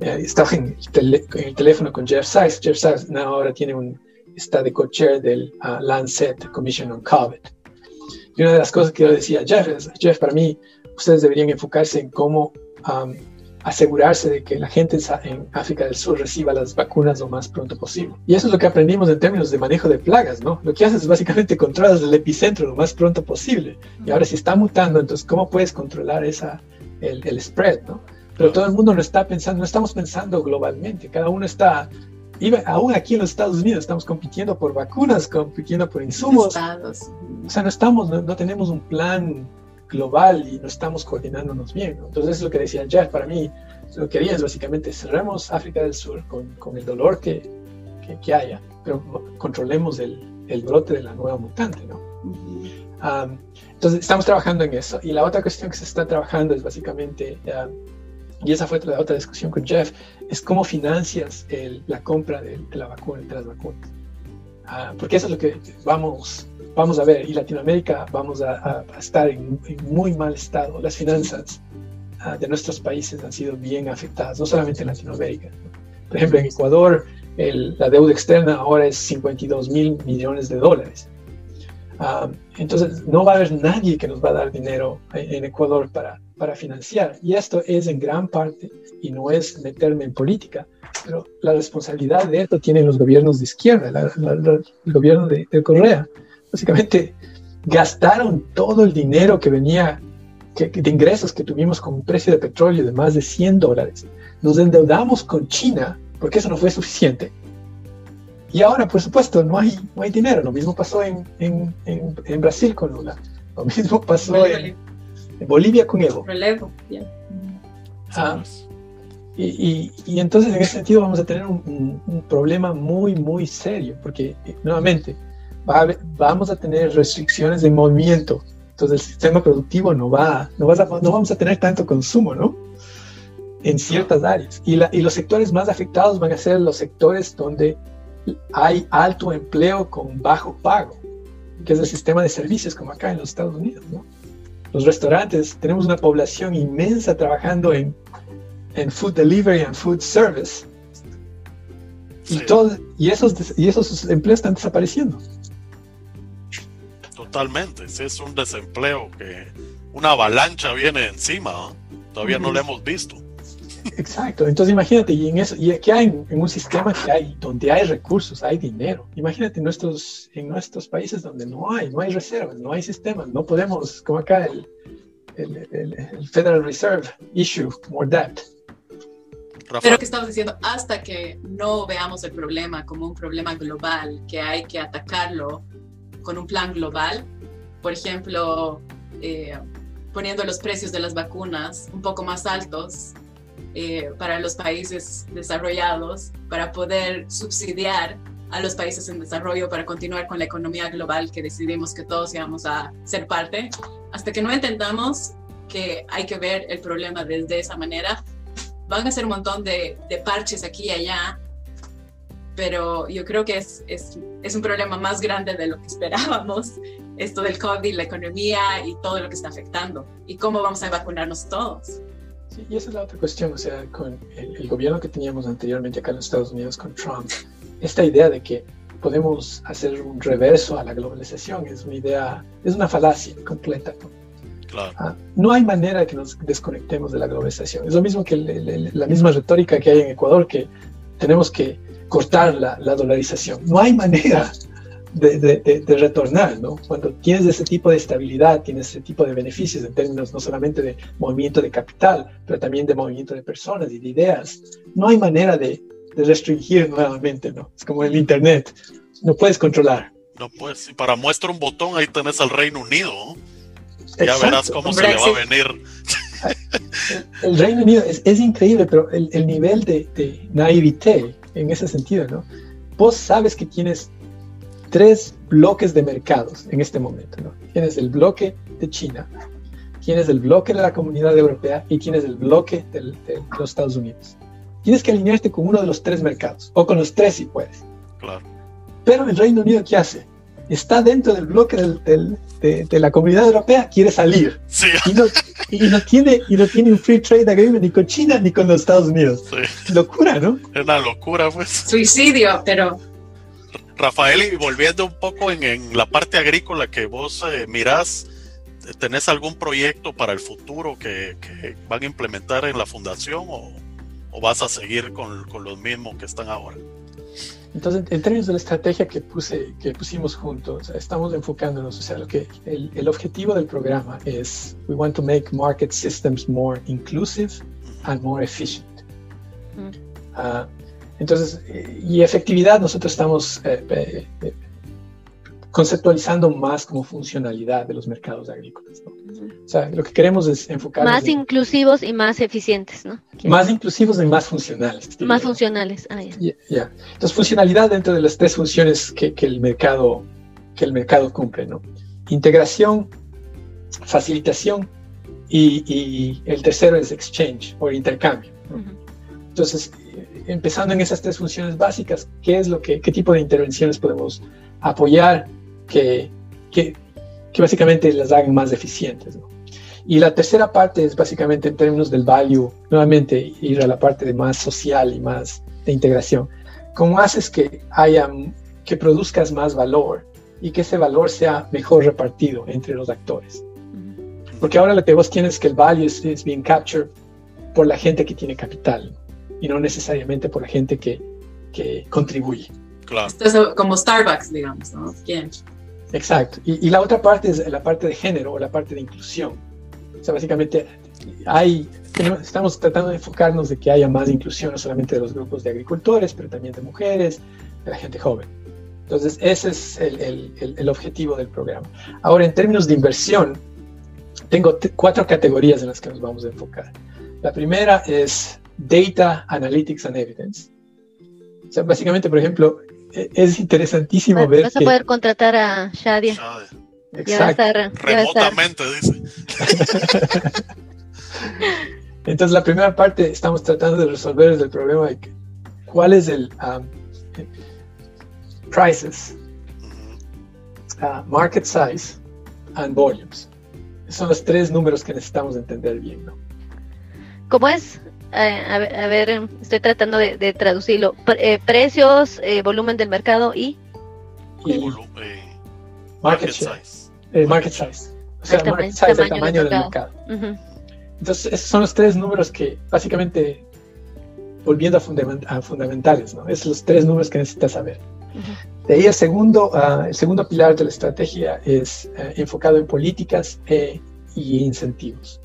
Eh, estaba en el, teléfono con Jeff Sachs. Jeff Sachs ahora tiene un, está de co-chair del uh, Lancet Commission on COVID. Y una de las cosas que yo decía, Jeff, es, Jeff, para mí, ustedes deberían enfocarse en cómo um, asegurarse de que la gente en África del Sur reciba las vacunas lo más pronto posible. Y eso es lo que aprendimos en términos de manejo de plagas, ¿no? Lo que haces es básicamente controlas el epicentro lo más pronto posible. Y ahora si está mutando, entonces, ¿cómo puedes controlar esa, el, el spread, ¿no? Pero todo el mundo no está pensando, no estamos pensando globalmente, cada uno está, aún aquí en los Estados Unidos estamos compitiendo por vacunas, compitiendo por insumos. Estados. O sea, no estamos, no, tenemos un plan global y no estamos coordinándonos bien. Entonces, es lo que decía Jeff, para mí, lo que haría es básicamente cerremos África del Sur con, con el dolor que, que, que, haya, pero controlemos el, el, brote de la nueva mutante, ¿no? entonces, estamos trabajando en eso. Y la otra cuestión que se está trabajando es básicamente, y esa fue la otra discusión con Jeff, es cómo financias el, la compra de, la vacuna, de las vacunas. Uh, porque eso es lo que vamos, vamos a ver. Y Latinoamérica vamos a, a estar en, muy mal estado. Las finanzas uh, de nuestros países han sido bien afectadas, no solamente en Latinoamérica. Por ejemplo, en Ecuador, el, la deuda externa ahora es 52 mil millones de dólares. Ah, entonces, no va a haber nadie que nos va a dar dinero en Ecuador para, para financiar. Y esto es en gran parte, y no es meterme en política, pero la responsabilidad de esto tienen los gobiernos de izquierda, el gobierno de, Correa. Básicamente, gastaron todo el dinero que venía que, de ingresos que tuvimos con un precio de petróleo de más de 100 dólares. Nos endeudamos con China porque eso no fue suficiente y ahora, por supuesto, no hay, no hay dinero. Lo mismo pasó en, en, en, Brasil con Lula. Lo mismo pasó en, Bolivia con Evo. Relevo, ah, y, y, y, entonces en ese sentido vamos a tener un, un, problema muy, muy serio, porque eh, nuevamente va vamos a tener restricciones de movimiento. Entonces el sistema productivo no va, no, a, no vamos a tener tanto consumo, ¿no? En ciertas áreas. Y, la, y los sectores más afectados van a ser los sectores donde hay alto empleo con bajo pago, que es el sistema de servicios como acá en los Estados Unidos. ¿no? Los restaurantes, tenemos una población inmensa trabajando en, en food delivery and food service. Y, todo, y, esos, y esos empleos están desapareciendo. Totalmente, es un desempleo que una avalancha viene encima, todavía no lo hemos visto. Exacto, entonces imagínate, y en eso, y aquí hay en un sistema que hay, donde hay recursos, hay dinero. Imagínate en nuestros, en nuestros países donde no hay, no hay reservas, no hay sistemas, no podemos, como acá el, el, el, Federal Reserve issue more debt. Pero que estamos diciendo, hasta que no veamos el problema como un problema global, que hay que atacarlo con un plan global, por ejemplo, eh, poniendo los precios de las vacunas un poco más altos eh, para los países desarrollados, para poder subsidiar a los países en desarrollo para continuar con la economía global que decidimos que todos íbamos a ser parte. Hasta que no entendamos que hay que ver el problema desde esa manera, van a ser un montón de, de parches aquí y allá, pero yo creo que es, es, es, un problema más grande de lo que (laughs) esperábamos, esto del COVID, la economía y todo lo que está afectando, y cómo vamos a vacunarnos todos. Sí, y esa es la otra cuestión, o sea, con el, gobierno que teníamos anteriormente acá en los Estados Unidos con Trump, esta idea de que podemos hacer un reverso a la globalización es una idea, es una falacia completa. ¿No? Claro. Ah, no hay manera de que nos desconectemos de la globalización. Es lo mismo que la misma retórica que hay en Ecuador, que tenemos que cortar la, la dolarización. No hay manera de, de, retornar, ¿no? Cuando tienes ese tipo de estabilidad, tienes ese tipo de beneficios en términos no solamente de movimiento de capital, pero también de movimiento de personas y de ideas, no hay manera de, de restringir nuevamente, ¿no? Es como el Internet, no puedes controlar. No puedes, y para muestra un botón, ahí tenés al Reino Unido. Ya verás cómo se le va a venir. (laughs) El, Reino Unido es, es increíble, pero el, el nivel de, de naivete en ese sentido, ¿no? Vos sabes que tienes tres bloques de mercados en este momento, ¿no? Tienes el bloque de China, tienes el bloque de la comunidad europea y tienes el bloque del, de los Estados Unidos. Tienes que alinearte con uno de los tres mercados, o con los tres si puedes. Claro. Pero el Reino Unido, ¿qué hace? Está dentro del bloque del, del, de, de, la comunidad europea, quiere salir. Sí. Y, no, y, no tiene, y no tiene un free trade agreement ni con China ni con los Estados Unidos. Sí. Locura, ¿no? Es una locura, pues. Suicidio, pero Rafael, y volviendo un poco en, en la parte agrícola que vos eh, mirás, ¿tenés algún proyecto para el futuro que, que, van a implementar en la fundación o, o vas a seguir con, con, los mismos que están ahora? Entonces, en términos de la estrategia que, puse, que pusimos juntos, estamos enfocándonos, o sea, lo que el, el objetivo del programa es, we want to make market systems more inclusive and more efficient. Uh, entonces, y efectividad, nosotros estamos eh, eh, conceptualizando más como funcionalidad de los mercados agrícolas. ¿no? O sea, lo que queremos es enfocar. Más en, inclusivos y más eficientes, ¿no? Más inclusivos y más funcionales. Más funcionales, ah, ya. Yeah, yeah. Entonces, funcionalidad dentro de las tres funciones que, que, el, mercado, que el mercado cumple, ¿no? Integración, facilitación y, y el tercero es exchange o intercambio. ¿no? Uh -huh. Entonces, empezando en esas tres funciones básicas, ¿qué es lo que, qué tipo de intervenciones podemos apoyar que, que, que básicamente las hagan más eficientes? ¿no? Y la tercera parte es básicamente en términos del value, nuevamente ir a la parte de más social y más de integración. ¿Cómo haces que haya, que produzcas más valor y que ese valor sea mejor repartido entre los actores? Porque ahora lo que vos tienes es que el value es, es being captured por la gente que tiene capital y no necesariamente por la gente que, que contribuye. Claro. Esto es como Starbucks, digamos, ¿no? ¿Quién? Exacto. Y, la otra parte es la parte de género o la parte de inclusión. O sea, básicamente hay, estamos tratando de enfocarnos de que haya más inclusión, no solamente de los grupos de agricultores, pero también de mujeres, de la gente joven. Entonces, ese es el, el, el objetivo del programa. Ahora, en términos de inversión, tengo cuatro categorías en las que nos vamos a enfocar. La primera es Data Analytics and Evidence. O sea, básicamente, por ejemplo, es interesantísimo ver. Vas a que... poder contratar a Shadia. Shadia. Exacto. Estar, Remotamente, dice. (laughs) Entonces, la primera parte estamos tratando de resolver el problema de que, cuál es el um, prices, uh, market size and volumes. Son los tres números que necesitamos entender bien, ¿no? ¿Cómo es? Eh, a, ver, a, ver, estoy tratando de, de traducirlo. Pre, eh, precios, eh, volumen del mercado y... y market, market, size. market size. O sea, el market size es el tamaño del mercado. Uh -huh. Entonces, esos son los tres números que básicamente, volviendo a, fundament a fundamentales, ¿no? Esos son los tres números que necesitas saber. Uh -huh. De ahí el segundo, uh, el segundo pilar de la estrategia es uh, enfocado en políticas e, y incentivos.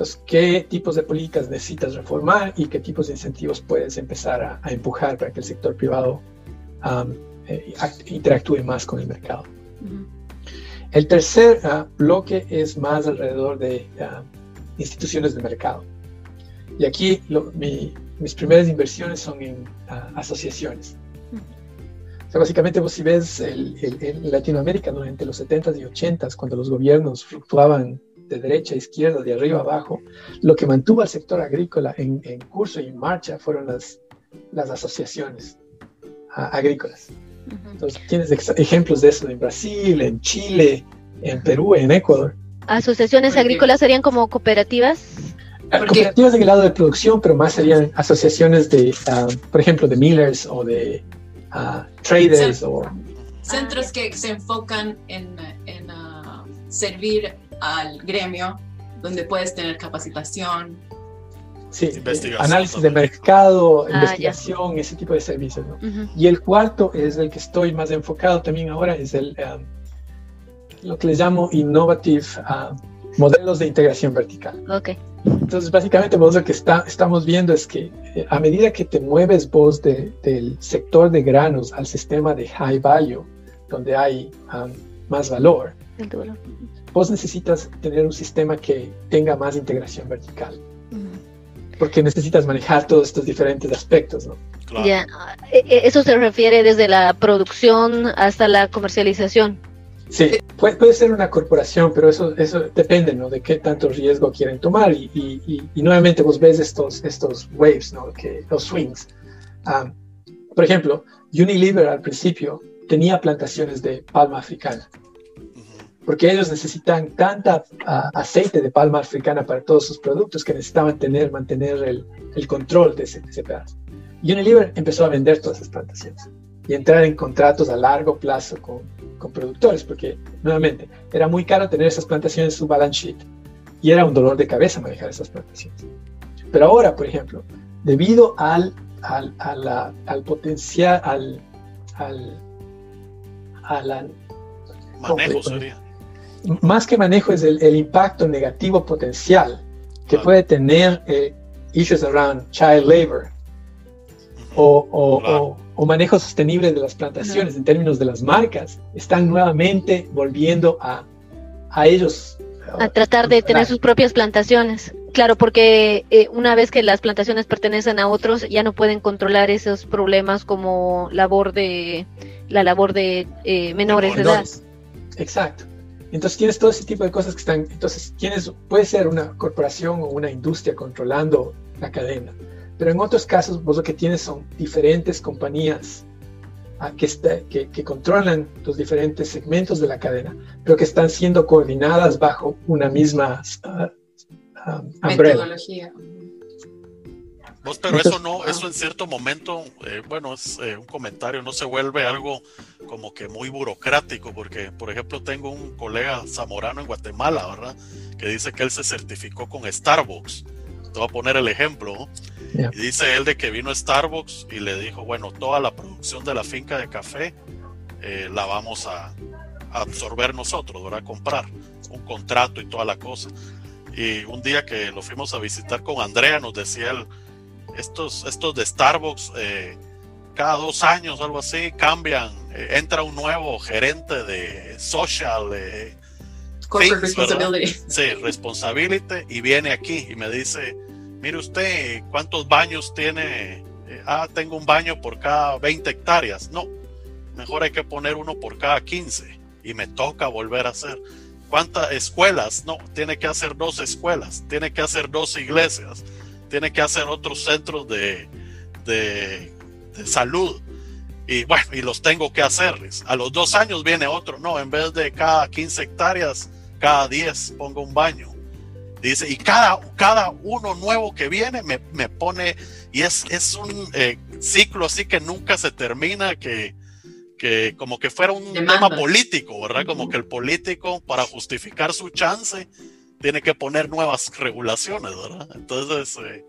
Entonces, ¿qué tipos de políticas necesitas reformar y qué tipos de incentivos puedes empezar a, a empujar para que el sector privado um, eh, interactúe más con el mercado? Uh -huh. El tercer uh, bloque es más alrededor de uh, instituciones de mercado. Y aquí lo, mi, mis primeras inversiones son en asociaciones. Uh -huh. O sea, básicamente, vos si ves en Latinoamérica durante los 70s y 80s, cuando los gobiernos fluctuaban de derecha a izquierda, de arriba a abajo, lo que mantuvo al sector agrícola en, en curso y en marcha fueron las, las asociaciones uh, agrícolas. Uh -huh. Entonces, tienes ejemplos de eso en Brasil, en Chile, en Perú, en Ecuador. ¿Asociaciones agrícolas serían como cooperativas? Uh, cooperativas en el lado de producción, pero más serían asociaciones de, por ejemplo, de millers o de traders. Cent o... Centros que se enfocan en, en servir al gremio, donde puedes tener capacitación. Sí, análisis de mercado, ah, investigación, ya. ese tipo de servicios. ¿no? Uh -huh. Y el cuarto es el que estoy más enfocado también ahora, es el, um, lo que les llamo Innovative uh, modelos de integración vertical. Ok. Entonces, básicamente, vos lo que está, estamos viendo es que eh, a medida que te mueves vos de- del sector de granos al sistema de high value, donde hay um, más valor. Vos necesitas tener un sistema que tenga más integración vertical, porque necesitas manejar todos estos diferentes aspectos, ¿no? Claro. Ya, eh, eh, eso se refiere desde la producción hasta la comercialización. Sí, puede, puede ser una corporación, pero eso, eso depende, ¿no? De qué tanto riesgo quieren tomar. Y, y- y- y nuevamente vos ves estos, estos waves, ¿no? Que, los swings. Ah, por ejemplo, Unilever al principio tenía plantaciones de palma africana. Porque ellos necesitan tanta ah, aceite de palma africana para todos sus productos que necesitaban tener, mantener el, el control de ese, de ese pedazo. Unilever empezó a vender todas esas plantaciones y entrar en contratos a largo plazo con, con productores, porque nuevamente era muy caro tener esas plantaciones en su balance sheet y era un dolor de cabeza manejar esas plantaciones. Pero ahora, por ejemplo, debido al, al, a la- al potencial, al, al, a la- Manejo sería. Más que manejo es el, el impacto negativo potencial que Claro. puede tener eh, issues around child labor o, o- Claro. o- o manejo sostenible de las plantaciones en términos de las marcas, están nuevamente volviendo a, a ellos. A tratar de tener sus propias plantaciones. Claro, porque eh, una vez que las plantaciones pertenecen a otros, ya no pueden controlar esos problemas como labor de la labor de eh, menores de edad. menores. Exacto. Entonces tienes todo ese tipo de cosas que están, entonces tienes, puede ser una corporación o una industria controlando la cadena, pero en otros casos vos lo que tienes son diferentes compañías ah, que, está- que, que controlan los diferentes segmentos de la cadena, pero que están siendo coordinadas bajo una misma ah, umbrella. Metodología. Vos, pero eso no, eso en cierto momento, eh, bueno, es eh, un comentario, no se vuelve algo como que muy burocrático, porque, por ejemplo, tengo un colega zamorano en Guatemala, ¿verdad? Que dice que él se certificó con Starbucks. Te voy a poner el ejemplo. Y dice él de que vino Starbucks y le dijo, bueno, toda la producción de la finca de café eh, la vamos a, a absorber nosotros, ¿verdad? Comprar un contrato y toda la cosa. Y un día que lo fuimos a visitar con Andrea, nos decía él, estos, estos de Starbucks, eh, cada dos años, algo así, cambian, eh, entra un nuevo gerente de social, eh, Corporate Things, ¿verdad? responsibility. sí, responsibility, y viene aquí y me dice, mire usted, ¿cuántos baños tiene? Eh, ah, tengo un baño por cada 20 hectáreas. No, mejor hay que poner uno por cada 15 y me toca volver a hacer. ¿Cuántas escuelas? No, tiene que hacer dos escuelas, tiene que hacer dos iglesias, tiene que hacer otros centros de, de, de salud. Y bueno, y los tengo que hacerles. A los dos años viene otro. No, en vez de cada 15 hectáreas, cada 10 pongo un baño. Dice, y cada, cada uno nuevo que viene me, me pone, y es, es un eh, ciclo así que nunca se termina, que, que como que fuera un Demanda. tema político, ¿verdad? Como que el político, para justificar su chance, tiene que poner nuevas regulaciones, ¿verdad? Entonces, eh,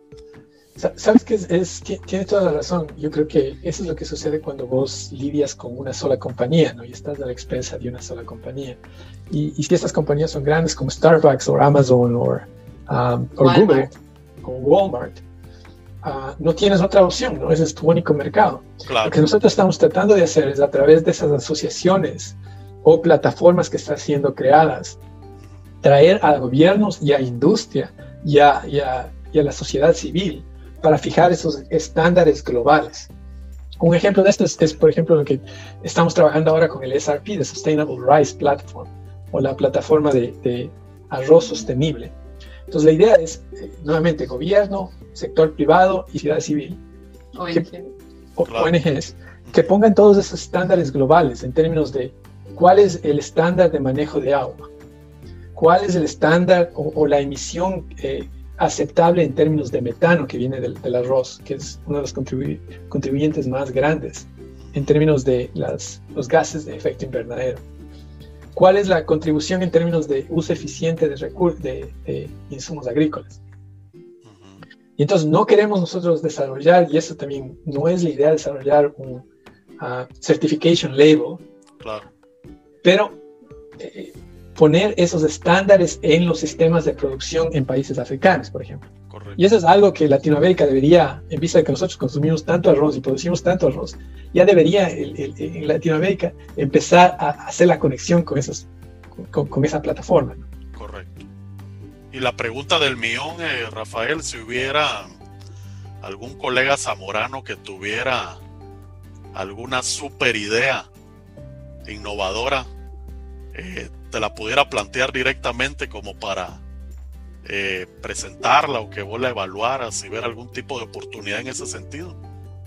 Sa- Sabes que es, es- ti- tiene toda la razón. Yo creo que eso es lo que sucede cuando vos lidias con una sola compañía, ¿no? Y estás a la expensa de una sola compañía. Y, y si estas compañías son grandes como Starbucks o Amazon o um. Google o Walmart, ah, no tienes otra opción, ¿no? Ese es tu único mercado. Lo claro, que nosotros estamos tratando de hacer es a través de esas asociaciones o plataformas que están siendo creadas, traer a gobiernos y a industria y a, y a- y a la sociedad civil para fijar esos estándares globales. Un ejemplo de esto es, es, por ejemplo, lo que estamos trabajando ahora con el SRP, de Sustainable Rice Platform, o la plataforma de, de arroz sostenible. Entonces, la idea es, eh, nuevamente, gobierno, sector privado y ciudad civil, ONG. o Claro. ONGs, que pongan todos esos estándares globales en términos de cuál es el estándar de manejo de agua, cuál es el estándar o, o la emisión eh, aceptable en términos de metano que viene del, del arroz, que es uno de los contribu- contribuyentes más grandes en términos de las, los gases de efecto invernadero. ¿Cuál es la contribución en términos de uso eficiente de, de, de insumos agrícolas? Y entonces no queremos nosotros desarrollar, y eso también no es la idea, desarrollar un ah, certification label, claro, pero eh, poner esos estándares en los sistemas de producción en países africanos, por ejemplo. Y eso es algo que Latinoamérica debería, en vista de que nosotros consumimos tanto arroz y producimos tanto arroz, ya debería en Latinoamérica empezar a hacer la conexión con, esos, con, esa plataforma. Correcto. Y la pregunta del millón, eh, Rafael, si hubiera algún colega zamorano que tuviera alguna super idea innovadora, eh, te la pudiera plantear directamente como para eh, presentarla o que vos la evaluaras y ver algún tipo de oportunidad en ese sentido.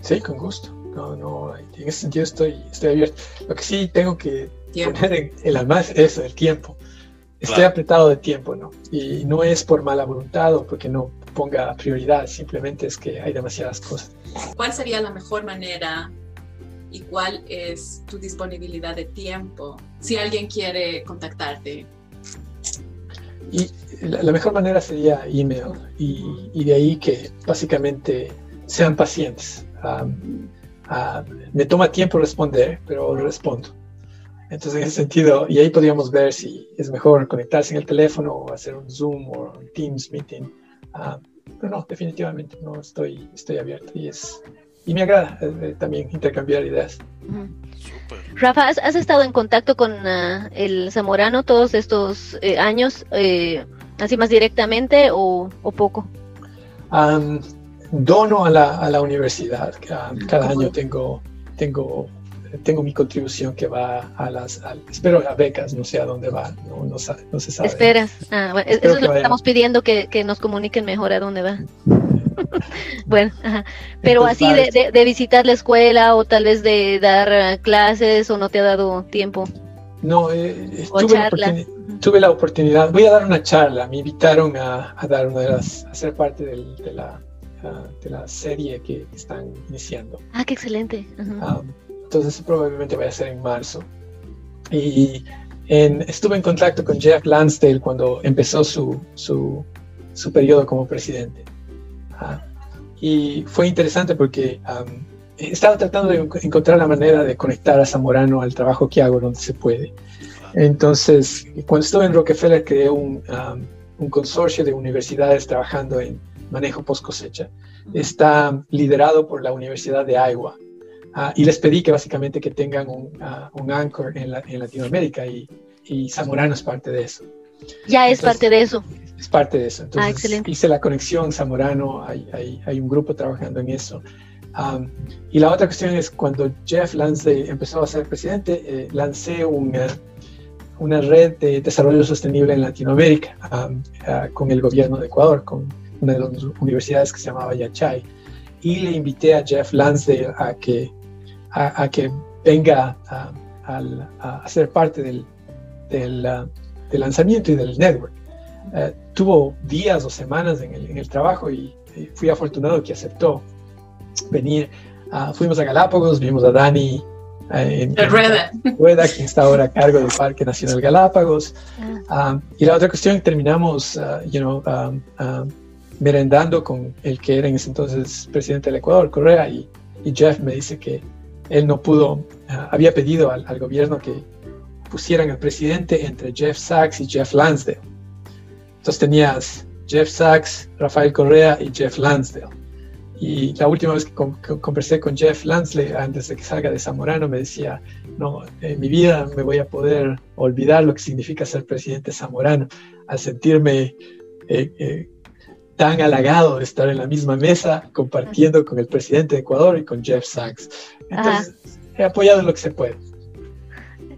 Sí, con gusto. No, no, en ese sentido estoy, estoy abierto. Lo que sí tengo que poner en, el más eso, el tiempo. Estoy apretado de tiempo, ¿no? Y no es por mala voluntad o porque no ponga prioridad, simplemente es que hay demasiadas cosas. ¿Cuál sería la mejor manera y cuál es tu disponibilidad de tiempo si alguien quiere contactarte? Y la, mejor manera sería email y, y, de ahí que básicamente sean pacientes. me toma tiempo responder, pero respondo. Entonces, en ese sentido, y ahí podríamos ver si es mejor conectarse en el teléfono o hacer un Zoom o un Teams meeting. pero no, definitivamente no estoy, estoy abierto y es y me agrada eh, eh, también intercambiar ideas. Rafa, ¿has, estado en contacto con ah, el zamorano todos estos eh, años, así más directamente o, poco? dono a la, a la universidad. Cada, año tengo, tengo, tengo mi contribución que va a las, espero a becas, no sé a dónde va, no, no, se sabe. Esperas. Ah, eso es lo que estamos pidiendo, que, que nos comuniquen mejor a dónde va. (laughs) bueno, pero así de, visitar la escuela o tal vez de dar eh, clases o no te ha dado tiempo. No, eh, tuve, la oportunidad, voy a dar una charla, me invitaron a, dar una de las, a ser parte de, la, de la serie que están iniciando. Ah, qué excelente. Ah, entonces probablemente vaya a ser en marzo. Y estuve en contacto con Jeff Lansdale cuando empezó su, su, su periodo como presidente. Y fue interesante porque estaba tratando de encontrar la manera de conectar a Zamorano al trabajo que hago donde se puede. Entonces, cuando estuve en Rockefeller, creé un, un consorcio de universidades trabajando en manejo post cosecha. Está liderado por la Universidad de Iowa. Ah, y les pedí que básicamente que tengan un, uh, un anchor en, en, Latinoamérica y, y Zamorano es parte de eso. Ya es parte de eso es parte de eso. Ah, Entonces hice la conexión Zamorano, hay, hay, hay, un grupo trabajando en eso. Um, y la otra cuestión es cuando Jeff Lance empezó a ser presidente, eh, lancé una, una red de desarrollo sostenible en Latinoamérica um, uh, con el gobierno de Ecuador, con una de las universidades que se llamaba Yachay. Y le invité a Jeff Lansdale a que, a, que venga a, a, ser parte del, del, uh, del lanzamiento y del network. Eh, tuvo días o semanas en el, en el trabajo y, fui afortunado que aceptó venir. Uh, fuimos a Galápagos, vimos a Dani eh, en, Rueda. Rueda, quien está ahora a cargo del Parque Nacional Galápagos. Uh, y la otra cuestión, terminamos, uh, you know, um, merendando con el que era en ese entonces presidente del Ecuador, Correa, y, y Jeff me dice que él no pudo, había pedido al, al, gobierno que pusieran al presidente entre Jeff Sachs y Jeff Lansdale entonces tenías Jeff Sachs, Rafael Correa y Jeff Lansdale. Y la última vez que, conversé con Jeff Lansdale, antes de que salga de Zamorano, me decía, no, en mi vida me voy a poder olvidar lo que significa ser presidente zamorano, al sentirme eh, eh, tan halagado de estar en la misma mesa compartiendo con el presidente de Ecuador y con Jeff Sachs. Entonces, he apoyado lo que se puede.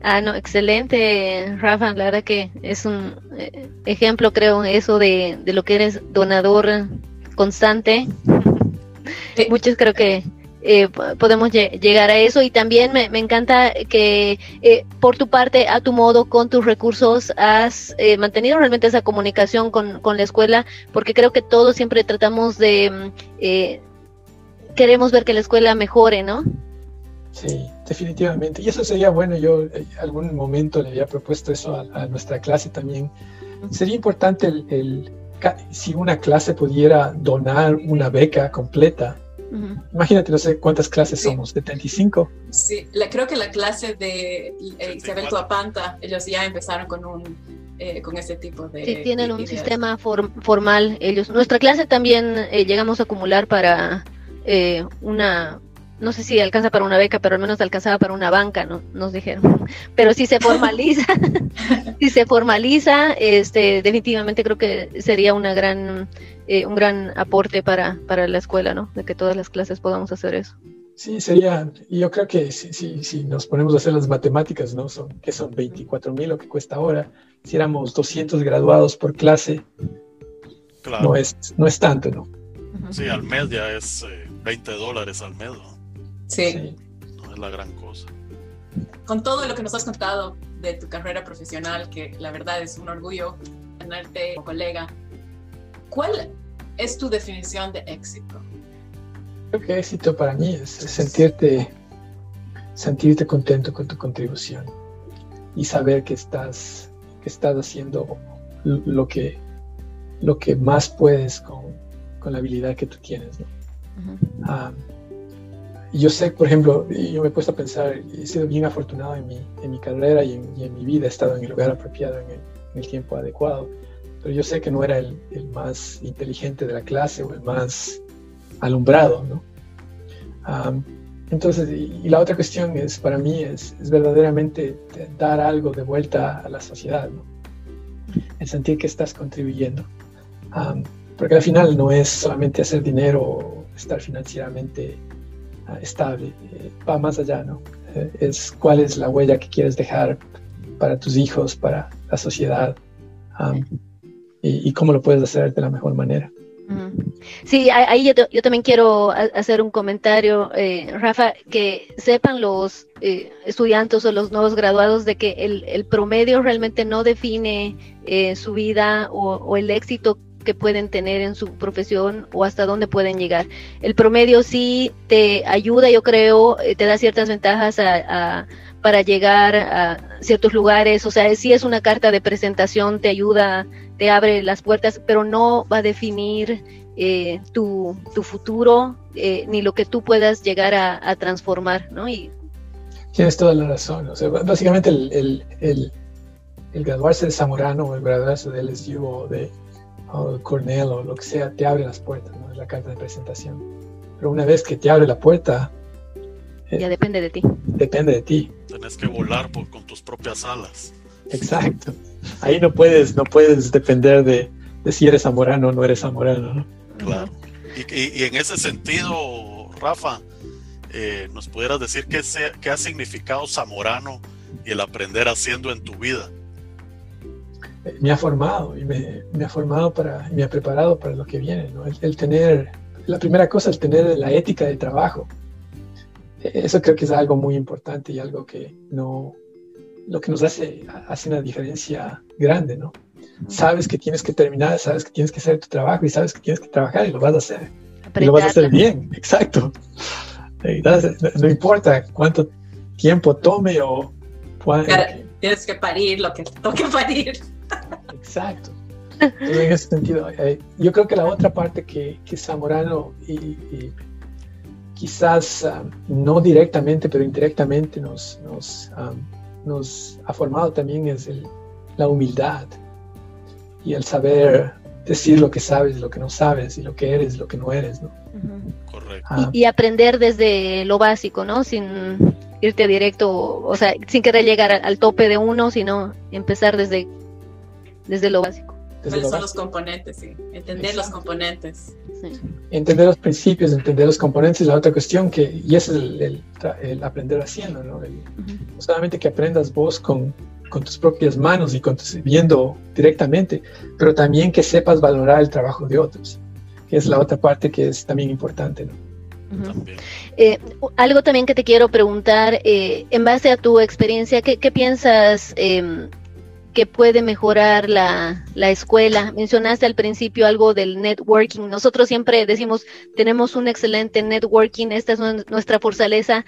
Ah, no, excelente, Rafa. La verdad que es un eh, ejemplo, creo, eso de, de, lo que eres donador constante. Muchos creo que eh, podemos llegar a eso y también me, me encanta que eh, por tu parte, a tu modo, con tus recursos, has mantenido realmente esa comunicación con, con, la escuela, porque creo que todos siempre tratamos de, queremos ver que la escuela mejore, ¿no? Sí, definitivamente. Y eso sería bueno. Yo en eh, algún momento le había propuesto eso a, nuestra clase también. Sería importante el, si una clase pudiera donar una beca completa. Imagínate, no sé cuántas clases somos, 75. Sí, creo que la clase de eh, Isabel Tuapanta, ellos ya empezaron con un eh, con este tipo de... Sí, tienen un sistema formal ellos. Nuestra clase también eh, llegamos a acumular para eh, una, no sé si alcanza para una beca, pero al menos alcanzaba para una banca, ¿no? nos dijeron. (laughs) Pero si se formaliza, (laughs) si se formaliza, este, definitivamente creo que sería una gran, un gran aporte para, para la escuela, ¿no? De que todas las clases podamos hacer eso. Sí, sería, y yo creo que si, si, si, nos ponemos a hacer las matemáticas, ¿no? Son, que son 24 mil lo que cuesta ahora, si éramos 200 graduados por clase, no, es, no es tanto, ¿no? Sí, al mes ya es 20 eh, dólares al mes, ¿no? Sí. No es la gran cosa. Con todo lo que nos has contado de tu carrera profesional, que la verdad es un orgullo tenerte como colega, ¿cuál es tu definición de éxito? Creo que éxito para mí es, sentirte, sentirte contento con tu contribución y saber que estás, que estás haciendo lo que, lo que más puedes con, con la habilidad que tú tienes. ¿no? Yo sé, por ejemplo, yo me he puesto a pensar, he sido bien afortunado en mi, en mi carrera y en, mi vida, he estado en el lugar apropiado, en el, tiempo adecuado, pero yo sé que no era el, más inteligente de la clase o el más alumbrado, ¿no? entonces, y, la otra cuestión es, para mí, es, verdaderamente dar algo de vuelta a la sociedad, ¿no? El sentir que estás contribuyendo. porque al final no es solamente hacer dinero o estar financieramente estable, eh, va más allá, ¿no? Eh, es cuál es la huella que quieres dejar para tus hijos, para la sociedad, y, y, cómo lo puedes hacer de la mejor manera. Sí, ahí yo, también quiero hacer un comentario, eh, Rafa, que sepan los eh, estudiantes o los nuevos graduados de que el, promedio realmente no define eh, su vida o, el éxito pueden tener en su profesión o hasta dónde pueden llegar. El promedio sí te ayuda, yo creo, te da ciertas ventajas para llegar a ciertos lugares, o sea, sí es una carta de presentación, te ayuda te abre las puertas, pero no va a definir eh, tu, futuro eh, ni lo que tú puedas llegar a, transformar, ¿no? Y, Tienes toda la razón. Básicamente el, el, el, graduarse de Zamorano el graduarse de LSU o de Cornell o lo que sea, te abre las puertas, ¿no? Es la carta de presentación. Pero una vez que te abre la puerta... ya eh, depende de ti. Depende de ti. Tienes que volar por, con tus propias alas. Exacto. Ahí no puedes, no puedes depender de, si eres zamorano o no eres zamorano. ¿no? Claro. Y, en ese sentido, Rafa, eh, ¿nos pudieras decir qué, qué, ha significado zamorano y el aprender haciendo en tu vida? Eh, me ha formado y me, ha formado para, me ha preparado para lo que viene. ¿no? el, tener, la primera cosa, el tener la ética de trabajo. Eh, eso creo que es algo muy importante y algo que no, lo que nos hace, hace una diferencia grande, ¿no? Sabes que tienes que terminar, sabes que tienes que hacer tu trabajo y sabes que tienes que trabajar y lo vas a hacer. Y lo vas a hacer bien, exacto. No, importa cuánto tiempo tome o cuánto. Tienes que parir lo que toque parir. Exacto. en ese sentido, eh, yo creo que la otra parte que, que Zamorano y, quizás ah, no directamente, pero indirectamente nos, nos ah, nos ha formado también es la humildad y el saber decir lo que sabes, lo que no sabes, y lo que eres, lo que no eres, ¿no? Correcto. Ah. Y, aprender desde lo básico, ¿no? Sin irte directo, o sea, sin querer llegar al, tope de uno, sino empezar desde, desde lo básico. ¿Cuáles son los componentes? Sí. Entender los componentes. Entender los principios, entender los componentes es la otra cuestión que, y es el, aprender haciendo, ¿no? solamente que aprendas vos con, con tus propias manos y con tus, viendo directamente, pero también que sepas valorar el trabajo de otros, que es la otra parte que es también importante, ¿no? Eh, algo también que te quiero preguntar, eh, en base a tu experiencia, ¿qué, qué piensas em, que puede mejorar la, la, escuela. Mencionaste al principio algo del networking. Nosotros siempre decimos, tenemos un excelente networking, esta es nuestra fortaleza,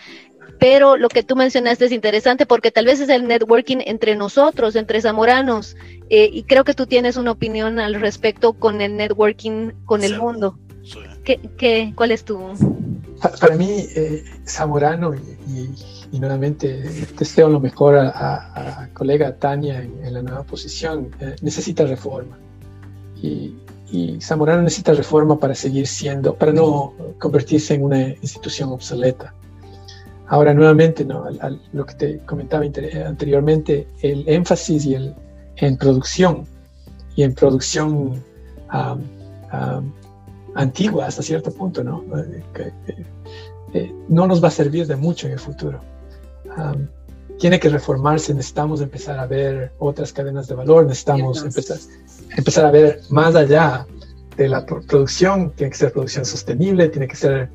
pero lo que tú mencionaste es interesante porque tal vez es el networking entre nosotros, entre zamoranos, eh, y creo que tú tienes una opinión al respecto con el networking con el mundo. ¿Qué, qué, cuál es tu...? Para mí, eh, Zamorano, y, nuevamente deseo lo mejor a, a, colega Tania en, la nueva posición, eh, necesita reforma. Y, Zamorano necesita reforma para seguir siendo, para no convertirse en una institución obsoleta. Ahora, nuevamente, ¿no? lo que te comentaba anteriormente, el énfasis y el, en producción y en producción antigua hasta cierto punto, ¿no? Eh, eh, no nos va a servir de mucho en el futuro. tiene que reformarse, necesitamos empezar a ver otras cadenas de valor, necesitamos empezar, empezar a ver más allá de la producción, tiene que ser producción sostenible, tiene que ser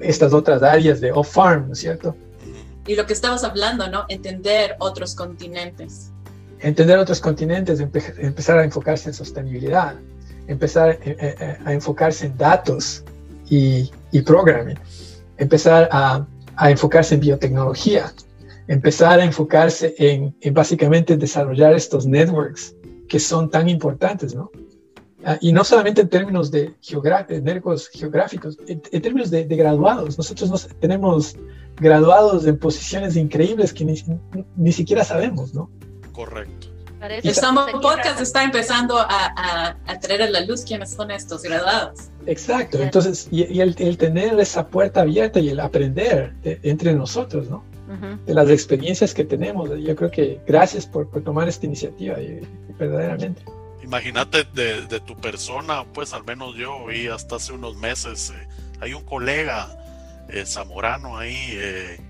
estas otras áreas de off-farm, ¿no es cierto? Y lo que estamos hablando, ¿no? Entender otros continentes. Entender otros continentes, empezar a enfocarse en sostenibilidad, empezar eh, eh, eh, a, enfocarse en datos y, y programming, empezar a, a, enfocarse en biotecnología, empezar a enfocarse en, en, básicamente desarrollar estos networks que son tan importantes, ¿no? Ah, y no solamente en términos de networks geográficos, en, términos de, graduados. Nosotros tenemos graduados en posiciones increíbles que ni, ni siquiera sabemos, ¿no? Correcto. Estamos podcast está empezando a, a, traer a la luz quiénes son estos graduados. Exacto, entonces, y, el, tener esa puerta abierta y el aprender entre nosotros, ¿no? De las experiencias que tenemos. Yo creo que gracias por, por tomar esta iniciativa, verdaderamente. Imagínate de, de, tu persona, pues al menos yo vi hasta hace unos meses, eh, hay un colega eh, zamorano ahí. Eh,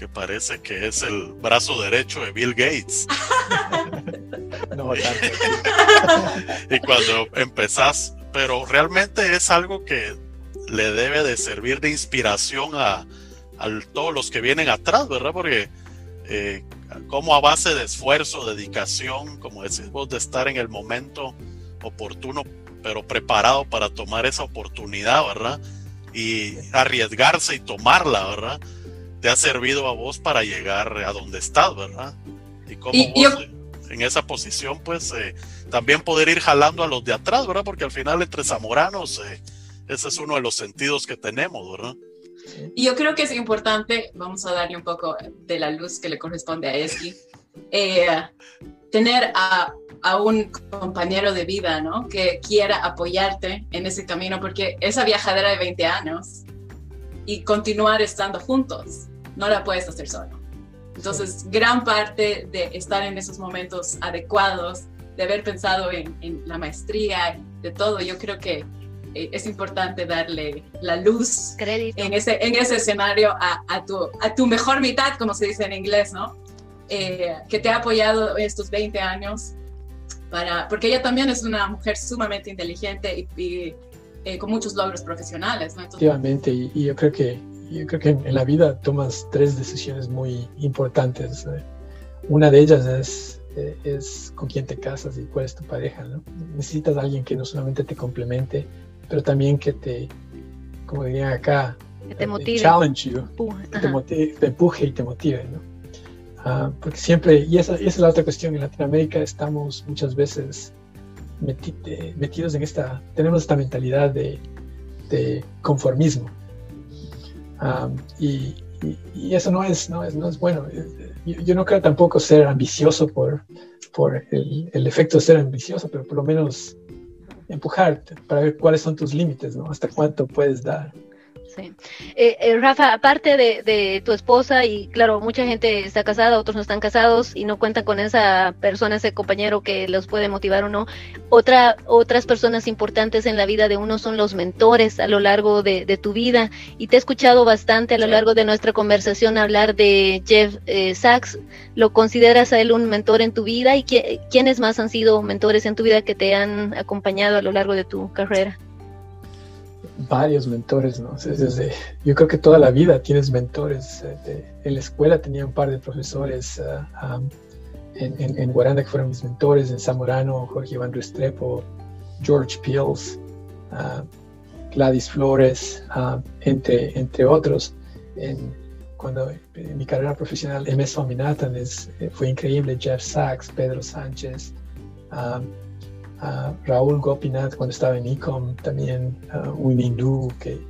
que parece que es el brazo derecho de Bill Gates. (laughs) no, (laughs) y cuando empezás, pero realmente es algo que le debe de servir de inspiración a, todos los que vienen atrás, ¿verdad? Porque eh, como a base de esfuerzo, dedicación, como decís vos, de estar en el momento oportuno, pero preparado para tomar esa oportunidad, ¿verdad? Y arriesgarse y tomarla, ¿verdad? Te ha servido a vos para llegar a donde estás, ¿verdad? Y como vos en esa posición, pues eh, también poder ir jalando a los de atrás, ¿verdad? Porque al final entre zamoranos, eh, ese es uno de los sentidos que tenemos, ¿verdad? Y yo creo que es importante, vamos a darle un poco de la luz que le corresponde a Esli, eh, tener a, a, un compañero de vida, ¿no? Que quiera apoyarte en ese camino, porque esa viajadera de 20 años y continuar estando juntos no la puedes hacer solo. Entonces, gran parte de estar en esos momentos adecuados, de haber pensado en, la maestría, de todo, yo creo que eh, es importante darle la luz en ese, en ese escenario a, tu, a tu mejor mitad, como se dice en inglés, ¿no? Eh, que te ha apoyado estos 20 años, para, porque ella también es una mujer sumamente inteligente y, eh, con muchos logros profesionales. ¿no? Efectivamente, y, yo creo que yo creo que en, la vida tomas tres decisiones muy importantes. Una de ellas es, eh, es con quién te casas y cuál es tu pareja. ¿no? Necesitas a alguien que no solamente te complemente, pero también que te, como dirían acá, que te motive. Challenge you, te, te, empuje y te motive. ¿no? Ah, porque siempre, y esa, esa, es la otra cuestión, en Latinoamérica estamos muchas veces metidos en esta, tenemos esta mentalidad de, de conformismo y, eso no es, no es, no es bueno. Yo, no creo tampoco ser ambicioso por, por el, el, efecto de ser ambicioso, pero por lo menos empujarte para ver cuáles son tus límites, ¿no? Hasta cuánto puedes dar. Sí. Eh, eh, Rafa, aparte de, tu esposa, y claro, mucha gente está casada, otros no están casados y no cuentan con esa persona, ese compañero que los puede motivar o no. Otra, otras personas importantes en la vida de uno son los mentores a lo largo de, tu vida. Y te he escuchado bastante a lo largo de nuestra conversación hablar de Jeff eh, Sachs. ¿Lo consideras a él un mentor en tu vida? ¿Y quiénes más han sido mentores en tu vida que te han acompañado a lo largo de tu carrera? Varios mentores, ¿no? Desde, yo creo que toda la vida tienes mentores. Eh, en la escuela tenía un par de profesores uh, en, en, en, Guaranda que fueron mis mentores, en Zamorano, Jorge Iván Restrepo, George Peels, uh, Gladys Flores, entre, entre otros. En, cuando en mi carrera profesional, MS Ominatan fue increíble, Jeff Sachs, Pedro Sánchez, Raúl Gopinath cuando estaba en ICOM, también uh, un hindú que,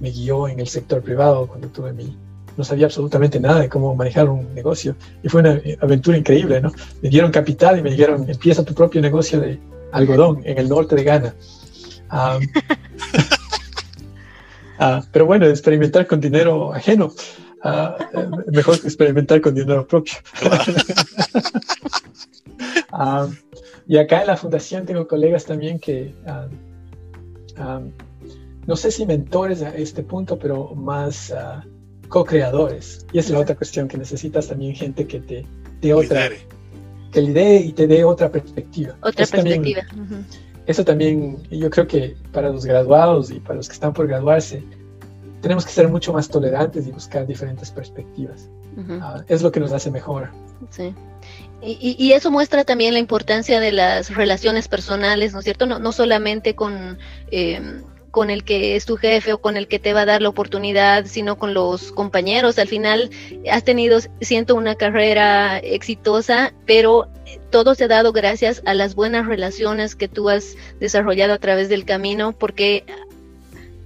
me guió en el sector privado cuando tuve mi... No sabía absolutamente nada de cómo manejar un negocio y fue una aventura increíble, ¿no? Me dieron capital y me dijeron, empieza tu propio negocio de algodón en el norte de Ghana. Ah, (laughs) ah, pero bueno, experimentar con dinero ajeno, ah, eh, mejor que experimentar con dinero propio. (laughs) y acá en la fundación tengo colegas también que, no sé si mentores a este punto, pero más co-creadores. Y es la otra cuestión, que necesitas también gente que te dé otra... Que lidere y te dé otra perspectiva. Otra perspectiva eso también yo creo que para los graduados y para los que están por graduarse, tenemos que ser mucho más tolerantes y buscar diferentes perspectivas. Ah, es lo que nos hace mejor. Sí. Y, eso muestra también la importancia de las relaciones personales, ¿no es cierto? No, no solamente con eh, con el que es tu jefe o con el que te va a dar la oportunidad, sino con los compañeros. Al final has tenido, siento, una carrera exitosa, pero todo se ha dado gracias a las buenas relaciones que tú has desarrollado a través del camino, porque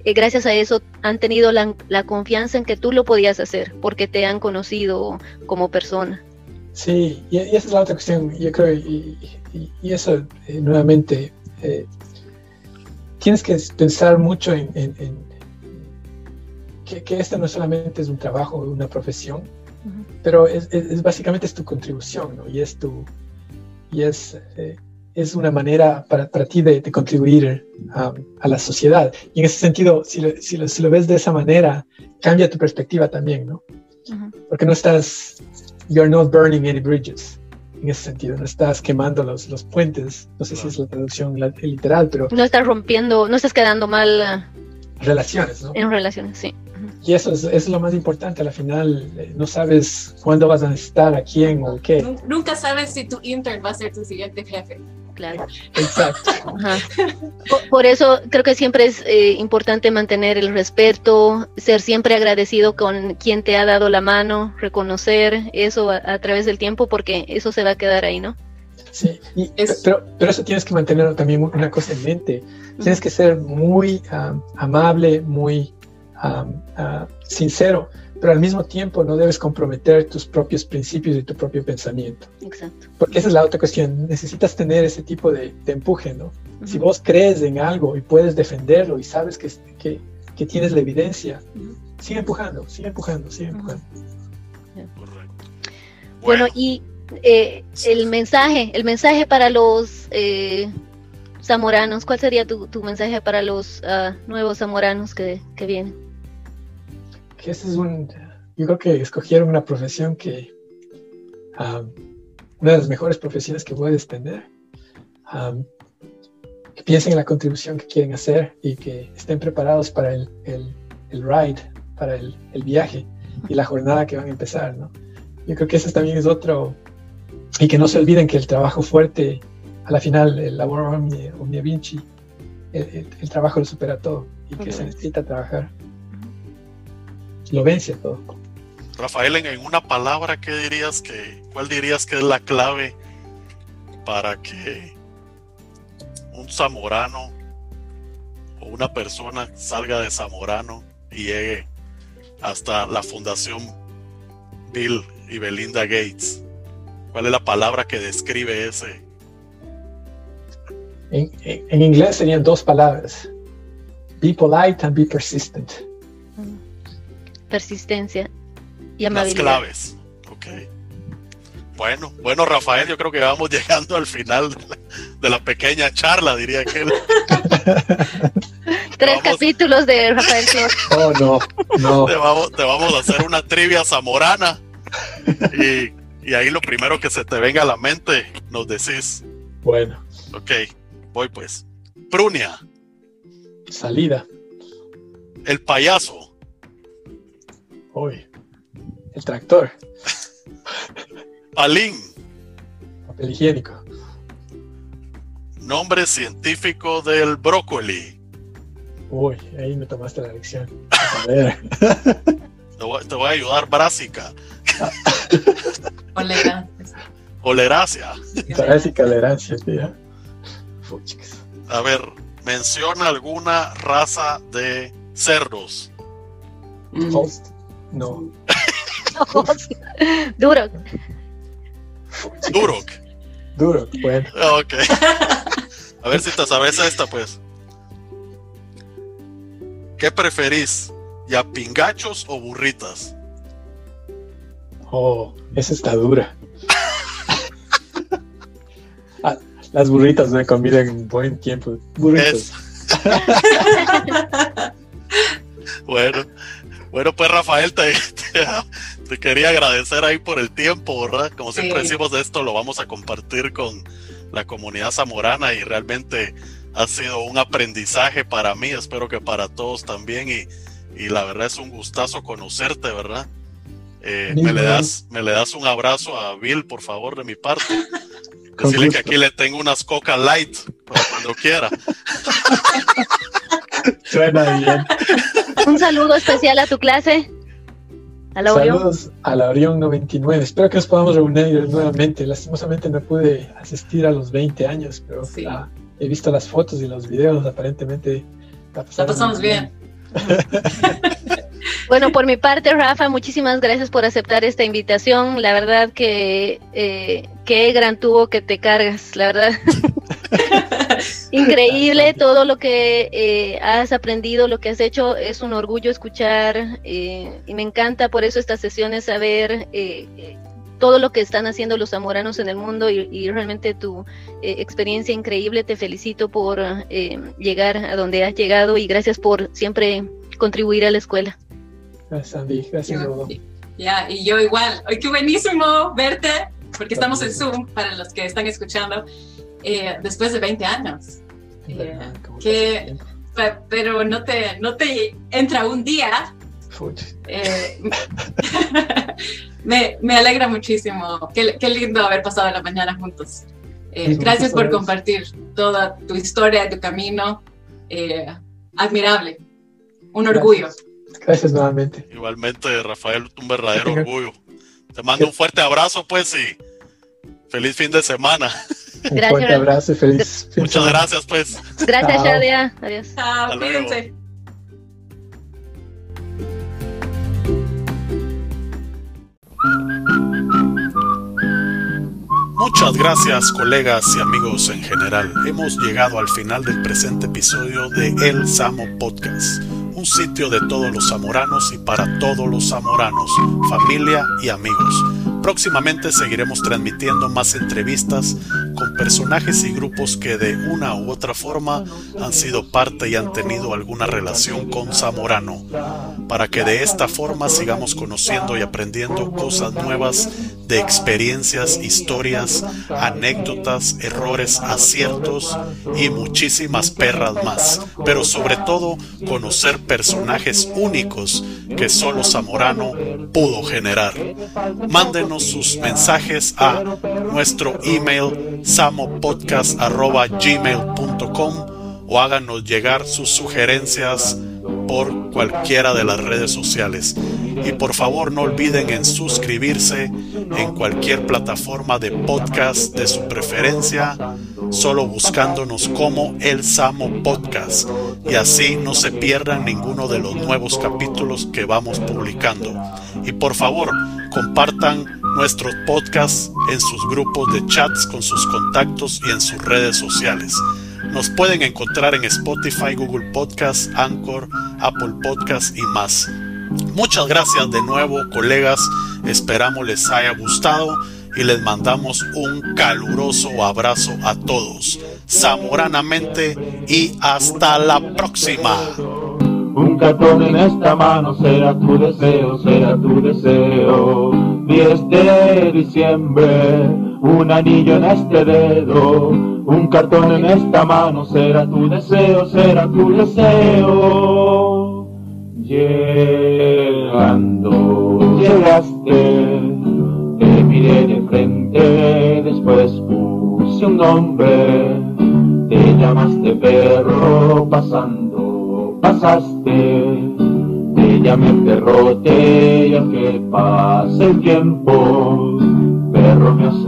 eh, gracias a eso han tenido la, confianza en que tú lo podías hacer, porque te han conocido como persona. Sí, y, esa es la otra cuestión, yo creo, y, eso eh, nuevamente eh, tienes que pensar mucho en, que, que, esto no solamente es un trabajo, una profesión, pero es, básicamente es tu contribución, ¿no? Y es tu, y es, eh, es una manera para, para ti de, contribuir a la sociedad. Y en ese sentido, si lo, si, lo, ves de esa manera, cambia tu perspectiva también, ¿no? Porque no estás, you're not burning any bridges en ese sentido, no estás quemando los, los puentes, no sé si es la traducción literal, pero... No estás rompiendo, no estás quedando mal... Eh, relaciones, ¿no? En relaciones, sí. Y eso es, lo más importante, al final eh, no sabes cuándo vas a necesitar, a quién o qué. Nunca sabes si tu intern va a ser tu siguiente jefe. Claro. Exacto. Por, eso creo que siempre es eh, importante mantener el respeto, ser siempre agradecido con quien te ha dado la mano, reconocer eso a, través del tiempo, porque eso se va a quedar ahí, ¿no? Sí, pero, pero, eso tienes que mantener también una cosa en mente. Tienes que ser muy amable, muy uh, sincero, pero al mismo tiempo no debes comprometer tus propios principios y tu propio pensamiento. Exacto. Porque esa es la otra cuestión. Necesitas tener ese tipo de, empuje, ¿no? Si vos crees en algo y puedes defenderlo y sabes que, que, que tienes la evidencia, sigue empujando, sigue empujando, sigue empujando. Correcto. Bueno, y eh, el mensaje, el mensaje para los eh, zamoranos, ¿cuál sería tu, tu mensaje para los uh, nuevos zamoranos que, que vienen? Que es un, yo creo que escogieron una profesión que, una de las mejores profesiones que puedes tener, que piensen en la contribución que quieren hacer y que estén preparados para el, el, el ride, para el, el, viaje y la jornada que van a empezar, ¿no? Yo creo que ese también es otro, y que no se olviden que el trabajo fuerte, a la final, el labor omni, vinci, el, el, trabajo lo supera todo y que se necesita trabajar lo vence todo. Rafael, en, una palabra, ¿qué dirías que, cuál dirías que es la clave para que un zamorano o una persona salga de Zamorano y llegue hasta la fundación Bill y Belinda Gates? ¿Cuál es la palabra que describe ese? En, en inglés serían dos palabras. Be polite and be persistent persistencia y amabilidad. Las claves. Ok. Bueno, bueno, Rafael, yo creo que vamos (laughs) llegando al final de la, pequeña charla, diría que. (laughs) Tres capítulos de Rafael (laughs) Oh, no, no. Te vamos, a hacer una trivia zamorana. Y, y ahí lo primero que se te venga a la mente, nos decís. Bueno. Ok, voy pues. Prunia. Salida. El payaso. Uy, el tractor. Palín. Papel higiénico. Nombre científico del brócoli. Uy, ahí me tomaste la lección. (laughs) te, voy, a ayudar, brásica. Olerancia. Oleracia. Brásica, olerancia, tío. A ver, menciona alguna raza de cerdos. Mm. Host. No. (laughs) Duro. Durok. Duro. Bueno. Ok. A ver si te sabes esta, pues. ¿Qué preferís? ¿Ya pingachos o burritas? Oh, esa está dura. (laughs) Ah, las burritas me comida en buen tiempo. Burritos. Es. (laughs) bueno, bueno, pues Rafael, te, (laughs) te, te quería agradecer ahí por el tiempo, ¿verdad? Como siempre Sí. decimos, esto lo vamos a compartir con la comunidad zamorana y realmente ha sido un aprendizaje para mí, espero que para todos también y, y la verdad es un gustazo conocerte, ¿verdad? Eh, me, le das, me le das un abrazo a Bill, por favor, de mi parte. (laughs) Decirle que aquí le tengo unas Coca Light para cuando quiera. (laughs) Suena bien. Un saludo especial a tu clase. A la Orión. Saludos a la Orión 99. Espero que nos podamos reunir nuevamente. Lastimosamente no pude asistir a los 20 años, pero Sí. ah, he visto las fotos y los videos. Aparentemente la La pasamos muy bien. Bueno, por mi parte, Rafa, muchísimas gracias por aceptar esta invitación. La verdad que eh, qué gran tubo que te cargas, la verdad. (laughs) Increíble todo lo que eh, has aprendido, lo que has hecho. Es un orgullo escuchar eh, y me encanta por eso estas sesiones saber eh, eh, todo lo que están haciendo los zamoranos en el mundo y, y realmente tu eh, experiencia increíble. Te felicito por eh, llegar a donde has llegado y gracias por siempre contribuir a la escuela. Gracias, Andy. Gracias, Rodo. Ya, y yo igual. Ay, qué buenísimo verte, porque estamos en Zoom, para los que están escuchando, eh, después de 20 años. ¿Verdad? ¿Cómo ¿Qué? pasa el tiempo? Pe- Pero no te, no te entra un día. Eh, me, me alegra muchísimo. Qué, qué lindo haber pasado la mañana juntos. Eh, gracias por compartir toda tu historia, tu camino. eh, admirable. Un orgullo. Gracias nuevamente. Igualmente, Rafael, un verdadero orgullo. Te mando un fuerte abrazo, pues, y feliz fin de semana. Un Gracias, fuerte abrazo y feliz fin Muchas semana. gracias, pues. Gracias, Chao. Shadia. Adiós. Chao, Hasta luego. cuídense. Muchas gracias, colegas y amigos en general. Hemos llegado al final del presente episodio de El Samo Podcast, un sitio de todos los zamoranos y para todos los zamoranos, familia y amigos. Próximamente seguiremos transmitiendo más entrevistas con personajes y grupos que de una u otra forma han sido parte y han tenido alguna relación con Zamorano, para que de esta forma sigamos conociendo y aprendiendo cosas nuevas de experiencias, historias, anécdotas, errores, aciertos y muchísimas perras más. Pero sobre todo conocer personajes únicos que solo Zamorano pudo generar. Mándenos sus mensajes a nuestro email samopodcast.gmail.com o háganos llegar sus sugerencias por cualquiera de las redes sociales. Y por favor no olviden en suscribirse en cualquier plataforma de podcast de su preferencia, solo buscándonos como El Samo Podcast. Y así no se pierdan ninguno de los nuevos capítulos que vamos publicando. Y por favor, compartan nuestros podcasts en sus grupos de chats con sus contactos y en sus redes sociales. Nos pueden encontrar en Spotify, Google Podcasts, Anchor, Apple Podcasts y más. Muchas gracias de nuevo, colegas. Esperamos les haya gustado y les mandamos un caluroso abrazo a todos. Zamoranamente y hasta la próxima. Un cartón en esta mano será tu deseo, será tu deseo. 10 de diciembre, un anillo en este dedo. Un cartón en esta mano será tu deseo, será tu deseo. Llegando, llegaste, te miré de frente, después puse un nombre. Te llamaste perro pasando, pasaste. Te llamé perrote y aunque pase el tiempo, perro me has